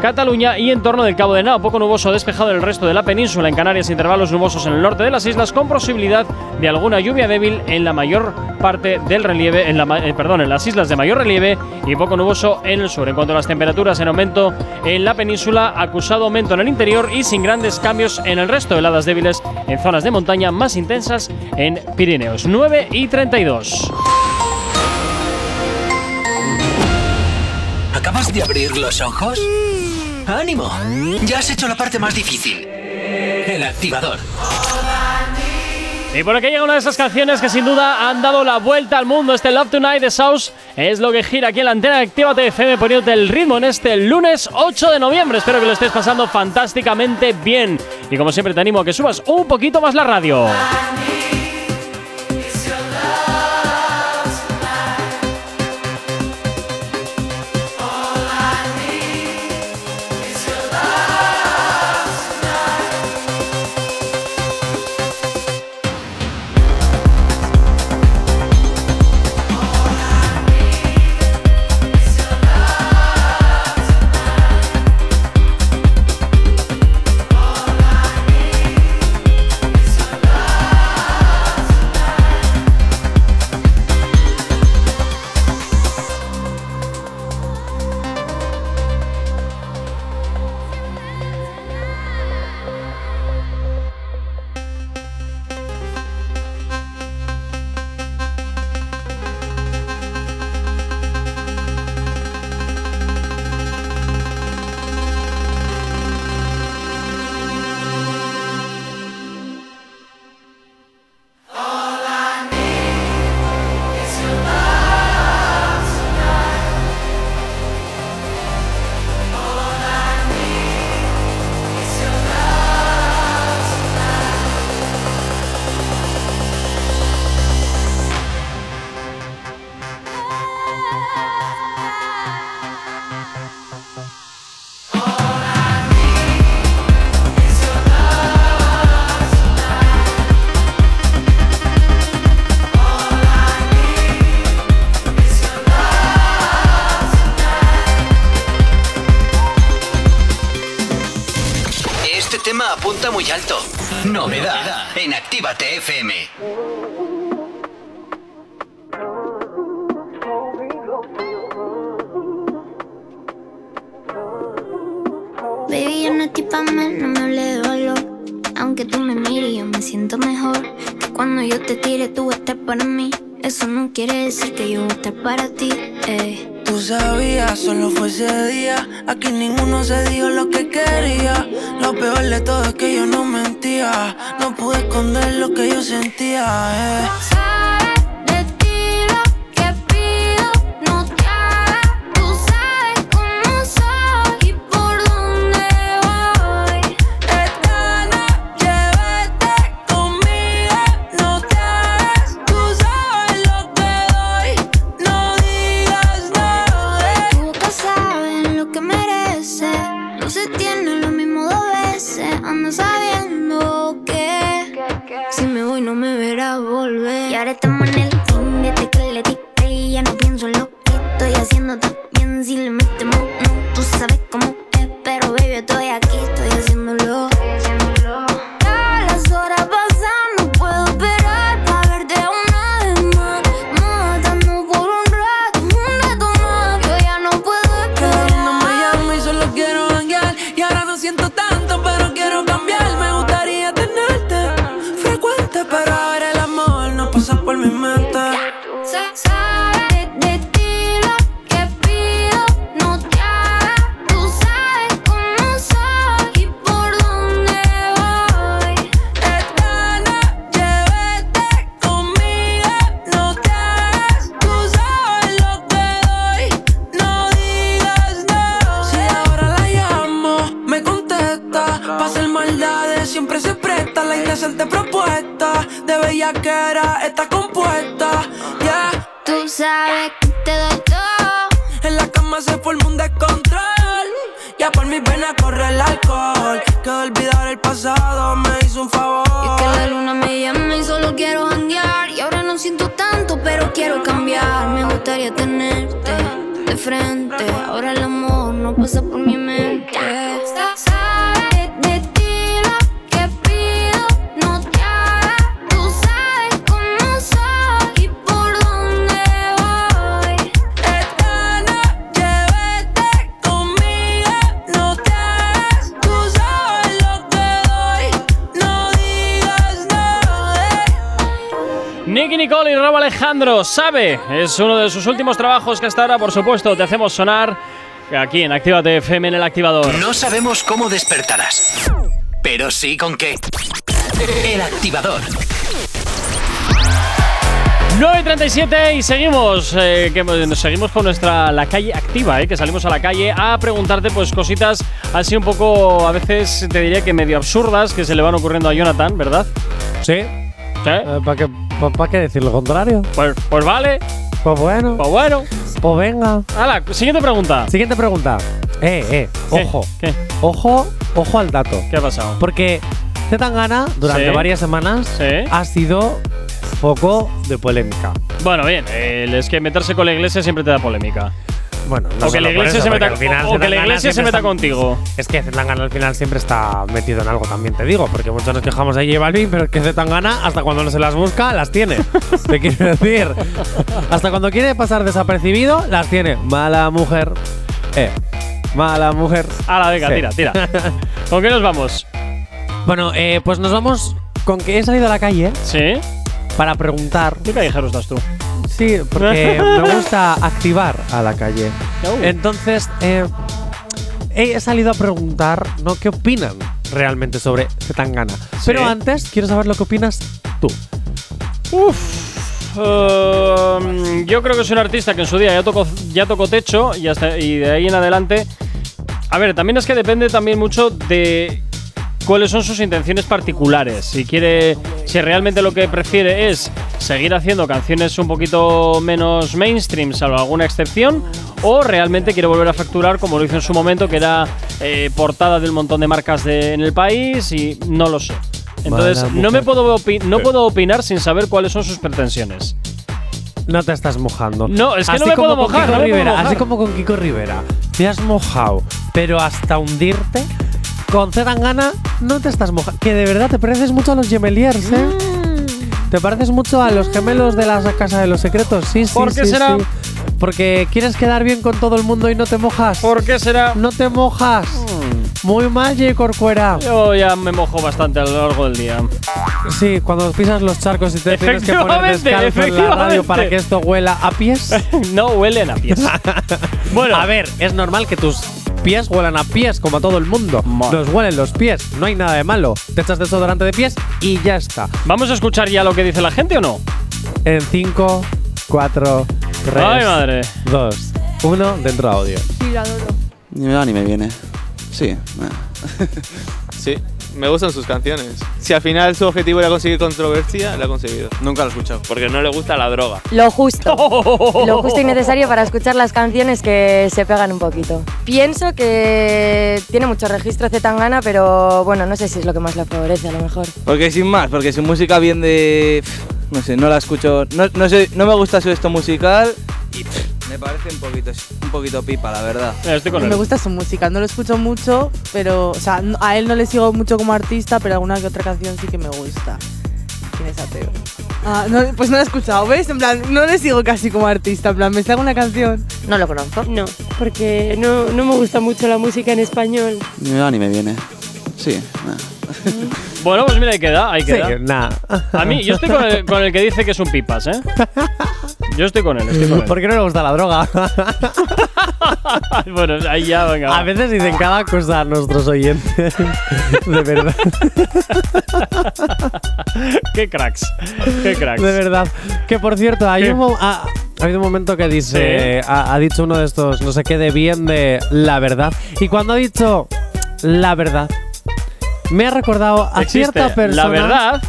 Cataluña y en torno del Cabo de Nao. Poco nuboso despejado en el resto de la península. En Canarias, intervalos nubosos en el norte de las islas con posibilidad de alguna lluvia débil en la mayor parte del relieve, en la, eh, perdón, en las islas de mayor relieve y poco nuboso en el sur. En cuanto a las temperaturas, en aumento en la península, acusado aumento en el interior y sin grandes cambios en el resto. Heladas débiles en zonas de montaña más intensas en Pirineos. 9 y 32. ¿Acabas de abrir los ojos? ¡Ánimo! Ya has hecho la parte más difícil. El activador. Y por aquí llega una de esas canciones que sin duda han dado la vuelta al mundo. Este Love Tonight de South es lo que gira aquí en la antena de Actívate FM poniéndote el ritmo en este lunes 8 de noviembre. Espero que lo estés pasando fantásticamente bien. Y como siempre te animo a que subas un poquito más la radio. Haciendo también. Si le metemos, no, tú sabes cómo es. Pero baby, estoy aquí, estoy haciéndolo. Alejandro, sabe, es uno de sus últimos trabajos que hasta ahora, por supuesto, te hacemos sonar aquí en Actívate FM en el activador. No sabemos cómo despertarás, pero sí con qué. El activador. 9.37 y seguimos, eh, que, nos seguimos con nuestra la calle activa, eh, que salimos a la calle a preguntarte pues cositas así un poco, a veces te diría que medio absurdas que se le van ocurriendo a Jonathan, ¿verdad? Sí. ¿Para qué, pa- pa' qué decir lo contrario? Pues, pues vale. Pues bueno. Pues bueno. Pues venga. Hala, siguiente pregunta. Siguiente pregunta. Eh, eh, ¿Qué? ojo. ¿Qué? Ojo, ojo al dato. ¿Qué ha pasado? Porque Zetangana, durante Sí. varias semanas, ha sido foco de polémica. Bueno, bien, eh, es que meterse con la iglesia siempre te da polémica. Bueno, no o que la iglesia eso, se meta, al final o que la iglesia se meta está- contigo. Es que Zetangana al final siempre está metido en algo, también te digo, porque muchos nos quejamos de J Balvin, pero es que Zetangana, hasta cuando no se las busca, las tiene. [LAUGHS] te quiero decir. Hasta cuando quiere pasar desapercibido, las tiene. Mala mujer. Eh. Mala mujer. Hala, venga, Sí. tira, tira. [LAUGHS] ¿Con qué nos vamos? Bueno, eh, pues nos vamos con que he salido a la calle. Sí. Para preguntar. ¿Qué callejero estás tú? Sí, porque me gusta activar a la calle. Entonces, eh, he salido a preguntar, ¿no? ¿Qué opinan realmente sobre Zetangana? Pero antes, quiero saber lo que opinas tú. Uf. um, yo creo que es un artista que en su día ya tocó, ya tocó techo y, hasta, y de ahí en adelante. A ver, también es que depende también mucho de cuáles son sus intenciones particulares. Si quiere, si realmente lo que prefiere es seguir haciendo canciones un poquito menos mainstream, salvo alguna excepción, o realmente quiere volver a facturar como lo hizo en su momento, que era eh, portada de un montón de marcas de- en el país y no lo sé. Entonces, no me puedo opi- no puedo opinar sin saber cuáles son sus pretensiones. No te estás mojando. No, es que Así no me puedo mojar, no me puedo mojar. Así como con Kiko Rivera. Te has mojado, pero hasta hundirte. Con Zetangana no te estás mojando. Que de verdad te pareces mucho a los Gemeliers, ¿eh? Mm. Te pareces mucho a los gemelos de la Casa de los Secretos. Sí, sí, ¿Por qué sí, será? sí. Porque quieres quedar bien con todo el mundo y no te mojas. ¿Por qué será? No te mojas. Muy mal, J. Corcuera. Yo ya me mojo bastante a lo largo del día. Sí, cuando pisas los charcos y te tienes que poner descalzo en la radio para que esto huela a pies. [LAUGHS] no huelen a pies. [LAUGHS] bueno, a ver, es normal que tus pies huelan a pies, como a todo el mundo. Nos huelen los pies, no hay nada de malo. Te echas desodorante de pies y ya está. ¿Vamos a escuchar ya lo que dice la gente o no? En 5, 4, 3, Ay, madre. 2, 1, dentro audio. Sí, lo adoro. Ni me va ni me viene. Sí. [LAUGHS] Sí, me gustan sus canciones. Si al final su objetivo era conseguir controversia, la ha conseguido. Nunca lo he escuchado. Porque no le gusta la droga. Lo justo. [LAUGHS] Lo justo y necesario para escuchar las canciones que se pegan un poquito. Pienso que tiene mucho registro Zetangana, pero bueno, no sé si es lo que más le favorece a lo mejor. Porque sin más, porque su música viene de. No sé, no la escucho. No, no sé, no me gusta su esto musical y me parece un poquito, un poquito pipa, la verdad. Estoy Me gusta su música, no lo escucho mucho, pero, o sea, no- a él no le sigo mucho como artista, pero alguna que otra canción sí que me gusta. ¿Quién es ateo? Ah, no, pues no la he escuchado, ¿ves? En plan, no le sigo casi como artista, en plan, me salga una canción. No lo conozco. No, porque no, no me gusta mucho la música en español. Ni me va ni me viene. Sí. nah. Bueno, pues mira, ahí queda, ahí Sí, queda. nada. A mí, yo estoy con el, con el que dice que es un pipas, ¿eh? Yo estoy con él, estoy con él. ¿Por qué no le gusta la droga? [LAUGHS] bueno, ahí ya, venga. A veces dicen cada cosa a nuestros oyentes. De verdad. qué cracks, qué cracks. De verdad. Que por cierto, hay ¿Qué? un mo- ha, ha habido un momento que dice. Ha, ha dicho uno de estos, no sé qué, de bien de la verdad. Y cuando ha dicho la verdad, me ha recordado a Existe cierta persona. La verdad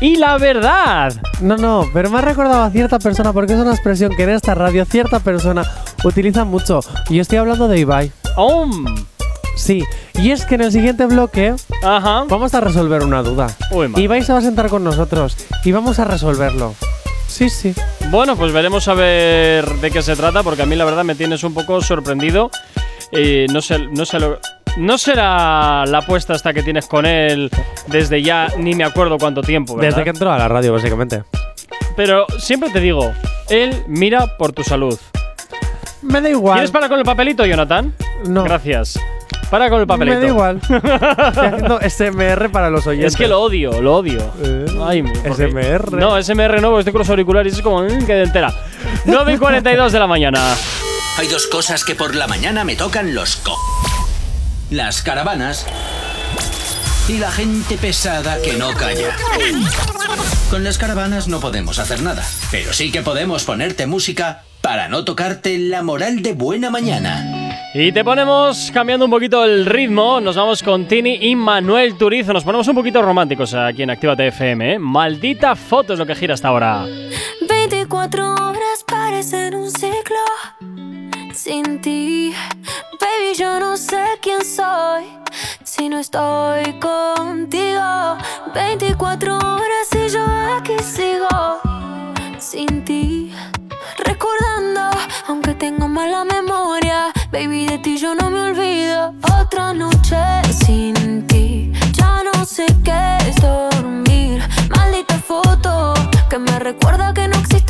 y la verdad. No, no, pero me ha recordado a cierta persona porque es una expresión que en esta radio cierta persona utiliza mucho. Y yo estoy hablando de Ibai. Oh. Sí, y es que en el siguiente bloque vamos a resolver una duda. Uy. Ibai se va a sentar con nosotros y vamos a resolverlo. Sí, sí. Bueno, pues veremos a ver de qué se trata, porque a mí la verdad me tienes un poco sorprendido. Eh, no sé, no sé lo- No será la apuesta hasta que tienes con él desde ya, ni me acuerdo cuánto tiempo, ¿verdad? Desde que entró a la radio, básicamente. Pero siempre te digo, él mira por tu salud. Me da igual. ¿Quieres parar con el papelito, Jonathan? No. Gracias. Para con el papelito. Me da igual. [LAUGHS] Estoy haciendo SMR para los oyentes. Es que lo odio, lo odio. Ay, porque- SMR. No, SMR no, porque estoy con los auriculares y es como mm, que de entera. [LAUGHS] 9 y 42 de la mañana. Hay dos cosas que por la mañana me tocan los co. Las caravanas y la gente pesada que no calla. Con las caravanas no podemos hacer nada, pero sí que podemos ponerte música para no tocarte la moral de buena mañana. Y te ponemos, cambiando un poquito el ritmo, nos vamos con Tini y Manuel Turizo. Nos ponemos un poquito románticos aquí en Actívate FM, ¿eh? Maldita foto es lo que gira hasta ahora. 24 horas parecen un ciclo sin ti. Baby, yo no sé quién soy si no estoy contigo. 24 horas y yo aquí sigo sin ti. Recordando, aunque tengo mala memoria, baby, de ti yo no me olvido. Otra noche sin ti, ya no sé qué es dormir. Maldita foto que me recuerda que no existe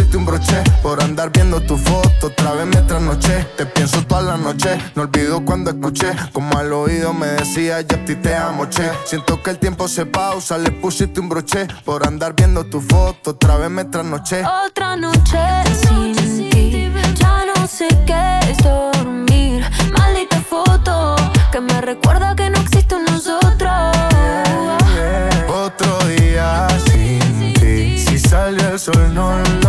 pusiste un broche Por andar viendo tu foto, otra vez me trasnoché Te pienso toda la noche, no olvido cuando escuché Como al oído me decía yo a ti te amo, che Siento que el tiempo se pausa, le pusiste un broche Por andar viendo tu foto, otra vez me trasnoché Otra noche sin ti, ya no sé qué es dormir. Maldita foto que me recuerda que no existe un nosotros. Otro día sin ti Si salió el sol no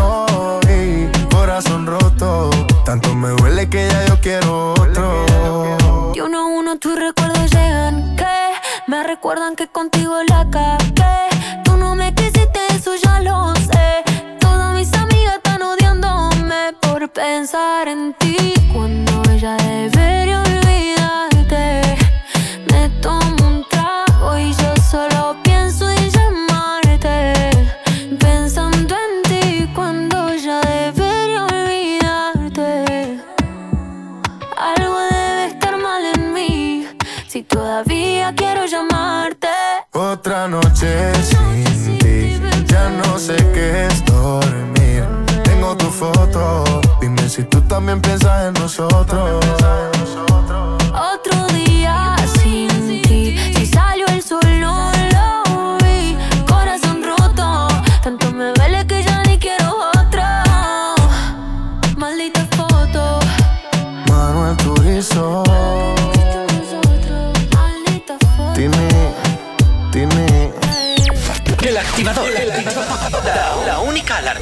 Tanto me duele que ya yo quiero otro Y uno a uno tus recuerdos llegan que me recuerdan que contigo la cagué. Tú no me quisiste, eso ya lo sé. Todas mis amigas están odiándome por pensar en ti cuando Noche sin ti Ya no sé qué es dormir. Tengo tu foto Dime si tú también piensas en nosotros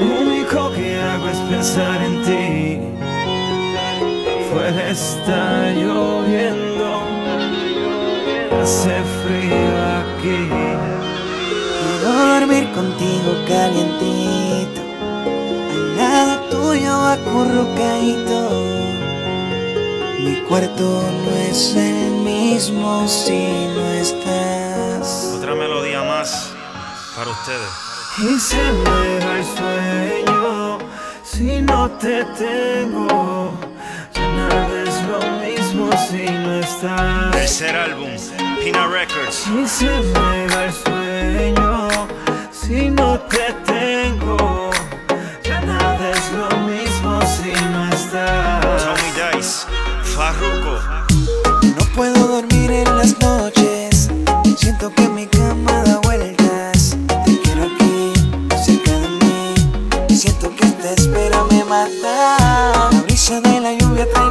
Lo único que hago es pensar en ti. Fuera está lloviendo, hace frío aquí. Quiero dormir contigo calientito, al lado tuyo acurrucadito. Mi cuarto no es el mismo si no estás. Otra melodía más para ustedes. Y se me va el sueño si no te tengo. Ya nada es lo mismo si no estás. Tercer álbum, Pina Records. Y se me va el sueño si no te tengo. Ya nada es lo mismo si no estás. Tommy Dice, Farruko. No puedo dormir en las noches. Siento que get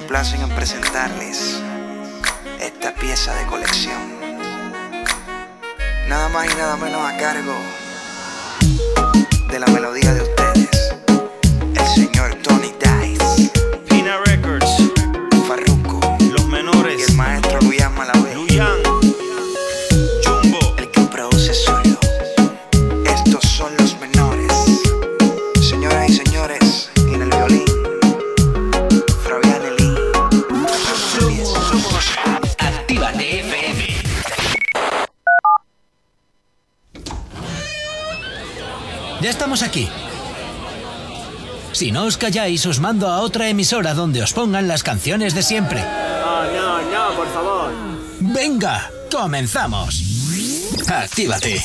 complacen en presentarles esta pieza de colección. Nada más y nada menos a cargo de la melodía de Si no os calláis, os mando a otra emisora donde os pongan las canciones de siempre. No, no, no, por favor. Venga, comenzamos. Actívate.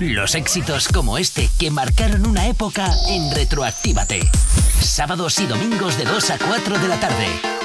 Los éxitos como este que marcaron una época en Retroactívate. Sábados y domingos de 2 a 4 de la tarde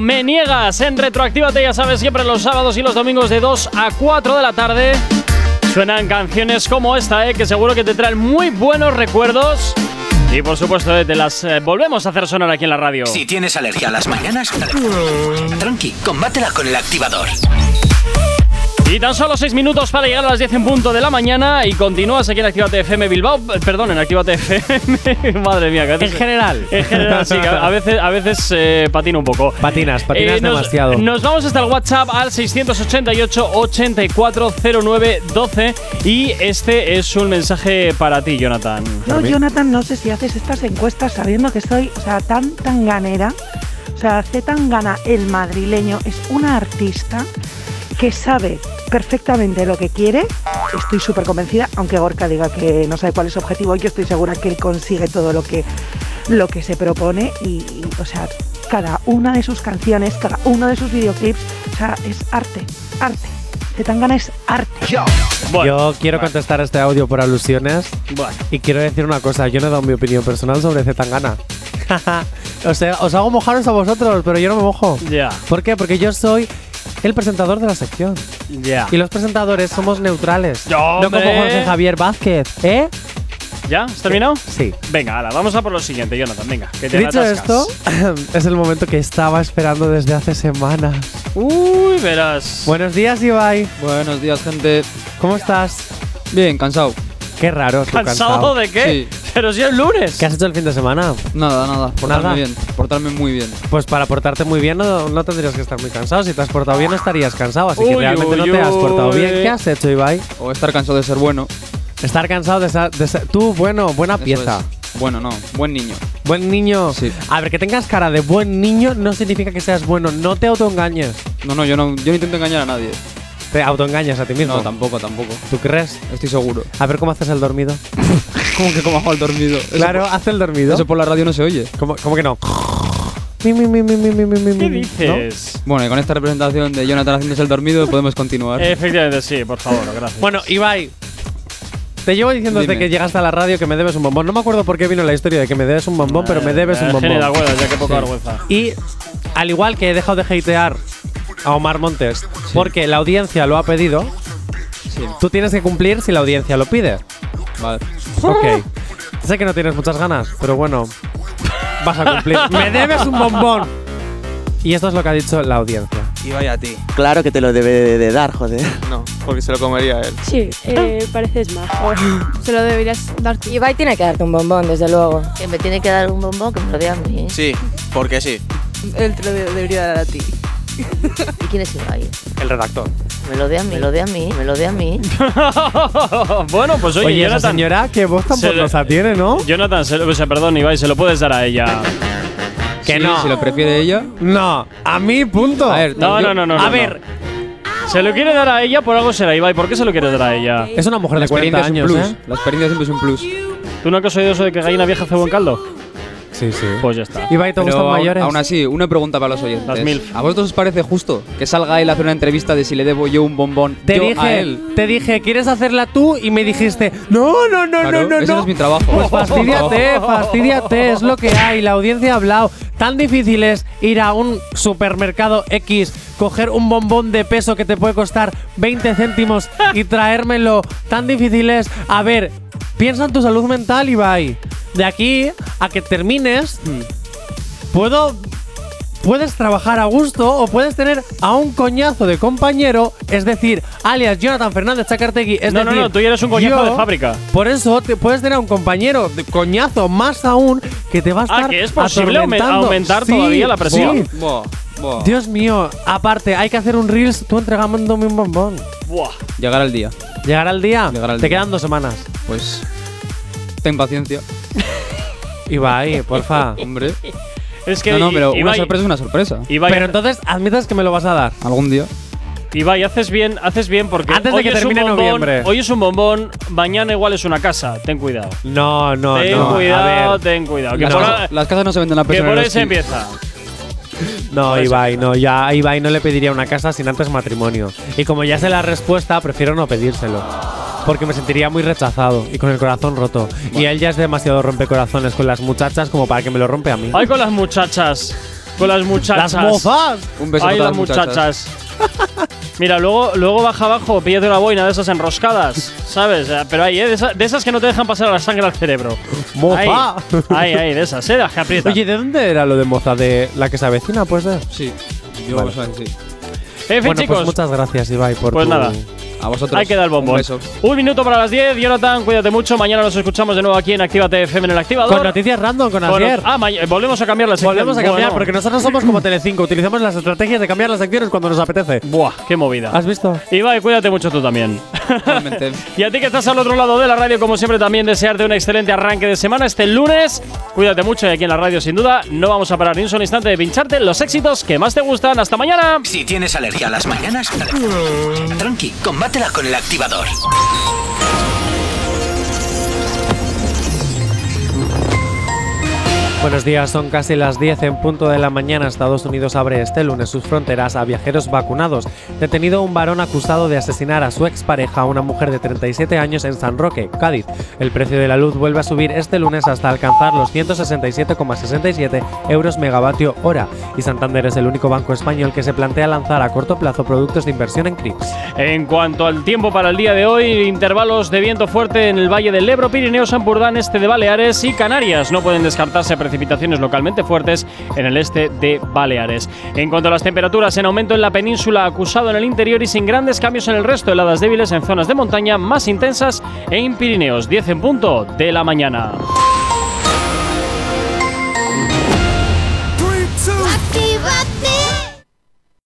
Me niegas en Retroactívate, ya sabes, siempre los sábados y los domingos de 2 a 4 de la tarde. Suenan canciones como esta, eh, que seguro que te traen muy buenos recuerdos. Y por supuesto, eh, te las eh, volvemos a hacer sonar aquí en la radio. Si tienes alergia a las mañanas, tranqui, combátela con el activador. Y tan solo 6 minutos para llegar a las 10 en punto de la mañana y continúas aquí en Actívate FM Bilbao. Perdón, en Actívate FM. [LAUGHS] Madre mía, que En general. En general, sí, a veces, a veces eh, patino un poco. Patinas, patinas Eh, nos, demasiado. Nos vamos hasta el WhatsApp al 688-8409-12 y este es un mensaje para ti, Jonathan. Yo, Jonathan, no sé si haces estas encuestas sabiendo que soy, o sea, tan tan ganera. O sea, C. Tangana, el madrileño, es una artista que sabe perfectamente lo que quiere. Estoy súper convencida, aunque Gorka diga que no sabe cuál es su objetivo, yo estoy segura que él consigue todo lo que, lo que se propone y, y, o sea, cada una de sus canciones, cada uno de sus videoclips, o sea, es arte, arte. C. Tangana es arte. Yo quiero contestar a este audio por alusiones. Bueno. Y quiero decir una cosa, yo no he dado mi opinión personal sobre Zetangana. [LAUGHS] o sea, os hago mojaros a vosotros, pero yo no me mojo. Ya. ¿Por qué? Porque yo soy el presentador de la sección. Ya. Y los presentadores somos neutrales. no ¡Hombre! como Jorge Javier Vázquez, ¿eh? ¿Ya? ¿Has terminado? Sí. Venga, ahora, vamos a por lo siguiente, Jonathan. Venga, que te Dicho esto, [LAUGHS] es el momento que estaba esperando desde hace semanas. Uy, verás. Buenos días, Ibai. Buenos días, gente. ¿Cómo estás? Bien, cansado. Qué raro, tú ¿Cansado de qué? Pero si es lunes. ¿Qué has hecho el fin de semana? Nada, nada. Portarme Nada. bien. Portarme muy bien. Pues para portarte muy bien no, no tendrías que estar muy cansado. Si te has portado bien, no estarías cansado. Así que Uy, realmente no uy, te has portado uy. bien. ¿Qué has hecho, Ibai? O estar cansado de ser bueno. Estar cansado de, sa- de ser. Tú, bueno, buena Eso pieza. es. Bueno, no. Buen niño. Buen niño. Sí. A ver, que tengas cara de buen niño no significa que seas bueno. No te autoengañes. No, no, yo no, yo no intento engañar a nadie. Te autoengañas a ti mismo. No, tampoco, tampoco. ¿Tú crees? Estoy seguro. A ver cómo haces el dormido. [LAUGHS] ¿Cómo que como hago el dormido? Eso Claro, por- haz el dormido. Eso por la radio no se oye. ¿Cómo, cómo que no? Mi, mi, mi, mi, mi, mi, mi, mi, ¿Qué dices? Bueno, y con esta representación de Jonathan haciéndose el dormido podemos continuar. Efectivamente, sí, por favor, gracias. Bueno, Ibai, te llevo diciendo desde que llegaste a la radio que me debes un bombón. No me acuerdo por qué vino la historia de que me debes un bombón, pero me debes un Eh, bombón. Geni de acuerdo, ya que poca vergüenza. Y al igual que he dejado de hatear a Omar Montes porque la audiencia lo ha pedido, tú tienes que cumplir si la audiencia lo pide. Vale. Ok. [LAUGHS] sé que no tienes muchas ganas, pero bueno, vas a cumplir. [LAUGHS] me debes un bombón. Y esto es lo que ha dicho la audiencia. Y vaya a ti. Claro que te lo debe de, de dar, joder. No, porque se lo comería él. Sí, eh, pareces majo. Se lo deberías dar tú. Ibai tiene que darte un bombón, desde luego. Que me tiene que dar un bombón que me lo dé a mí. Sí, porque sí. Él te lo de- debería dar a ti. ¿Y quién es Ibai? El redactor. Me lo dé a mí, me lo dé a mí, me lo dé a mí. [LAUGHS] bueno, pues oye, Oye, esa Jonathan. señora, voz tan se le- pornosa tiene, ¿no? Jonathan, se lo- o sea, perdón, Ibai, se lo puedes dar a ella. Que Sí, no. Si lo prefiere ella. No, a mí, punto. A ver, No, yo- no, no, no. a no, ver. Se lo quiere dar a ella por algo será, Ibai. ¿Por qué se lo quieres dar a ella? es una mujer La de 40 experiencia años, es un plus. ¿eh? La experiencia siempre es un plus. ¿Tú no has oído eso de que gallina vieja hace buen caldo? Sí, sí. Pues ya está. Ibai, ¿te Pero gustan aún- mayores? Aún así, una pregunta para los oyentes. Las milf. ¿A vosotros os parece justo que salga él a hacer una entrevista de si le debo yo un bombón Te yo a dije, él? te dije, ¿quieres hacerla tú? Y me dijiste, no, no, no, Claro, no, no, ese no. no es mi trabajo. Pues fastidiate, [LAUGHS] fastidiate, es lo que hay. La audiencia ha hablado. Tan difícil es ir a un supermercado X, coger un bombón de peso que te puede costar 20 céntimos y [LAUGHS] traérmelo. Tan difícil es. A ver, piensa en tu salud mental, Ibai. De aquí a que termines, puedo. Puedes trabajar a gusto o puedes tener a un coñazo de compañero, es decir, alias Jonathan Fernández Chacartegui. Es No, no, decir, no, tú ya eres un coñazo yo- de fábrica. Por eso te puedes tener a un compañero de coñazo más aún que te va a estar Ah, que es posible atormentando. aumentar Sí, todavía la presión. sí. Buah. Dios mío, aparte, hay que hacer un Reels tú entregándome un bombón. Buah. Llegar al día. ¿Llegar al día? Llegar al te día. quedan dos semanas. Pues. Ten paciencia. [LAUGHS] Ibai, porfa. Hombre. Es que no, no, pero una Ibai, sorpresa es una sorpresa. Ibai, Pero entonces admites que me lo vas a dar. Algún día. Ibai, haces bien, haces bien porque Antes de hoy que es un termine bombón, noviembre. Hoy es un bombón, mañana igual es una casa. Ten cuidado. No, no, ten no. cuidado, a ver. ten cuidado. Que Las, por, casas, ahí- las casas no se venden a que precio por ahí el se empieza. No. Ibai, no, ya a Ibai no le pediría una casa sin antes matrimonio. Y como ya sé la respuesta, prefiero no pedírselo. Porque me sentiría muy rechazado y con el corazón roto. Y él ya es demasiado rompecorazones con las muchachas como para que me lo rompe a mí. Ay, con las muchachas. Con las muchachas. ¡Las mozas! Un beso Ay, para las muchachas. [LAUGHS] Mira, luego, luego baja abajo, píllate una boina de esas enroscadas, ¿sabes? Eh, Pero hay, ¿eh? de, esa- de esas que no te dejan pasar la sangre al cerebro. ¡Moza! Ay, ay, de esas, ¿eh? Las que aprietan. Oye, ¿de dónde era lo de moza? ¿De la que se avecina? Pues de. Sí, yo Vale. sea, sí. En fin, bueno, chicos. pues muchas gracias, Ibai, por Pues tu- nada. A vosotros. Ahí queda el bombón. Un beso. Un minuto para las 10. Jonathan, cuídate mucho. Mañana nos escuchamos de nuevo aquí en Actívate FM en el activador. Con noticias random, con Con- Asier. Ah, ma- volvemos a cambiar la sección. Volvemos a cambiar, Bueno. porque nosotros somos como Telecinco, utilizamos las estrategias de cambiar las secciones cuando nos apetece. Buah, qué movida. ¿Has visto? Ibai, cuídate mucho tú también. [LAUGHS] Y a ti que estás al otro lado de la radio, como siempre, también desearte un excelente arranque de semana este lunes. Cuídate mucho y aquí en la radio, sin duda, no vamos a parar ni un solo instante de pincharte los éxitos que más te gustan. ¡Hasta mañana! Si tienes alergia a las mañanas, tranqui, combátela con el activador. Buenos días, son casi las 10 en punto de la mañana. Estados Unidos abre este lunes sus fronteras a viajeros vacunados. Detenido un varón acusado de asesinar a su expareja, una mujer de 37 años en San Roque, Cádiz. El precio de la luz vuelve a subir este lunes hasta alcanzar los 167,67 euros megavatio hora. Y Santander es el único banco español que se plantea lanzar a corto plazo productos de inversión en CRIPS. En cuanto al tiempo para el día de hoy, intervalos de viento fuerte en el Valle del Ebro, Pirineos, Ampurdán, este de Baleares y Canarias. No pueden descartarse precipitaciones localmente fuertes en el este de Baleares. En cuanto a las temperaturas, en aumento en la península, acusado en el interior y sin grandes cambios en el resto, heladas débiles en zonas de montaña más intensas en Pirineos. 10 en punto de la mañana.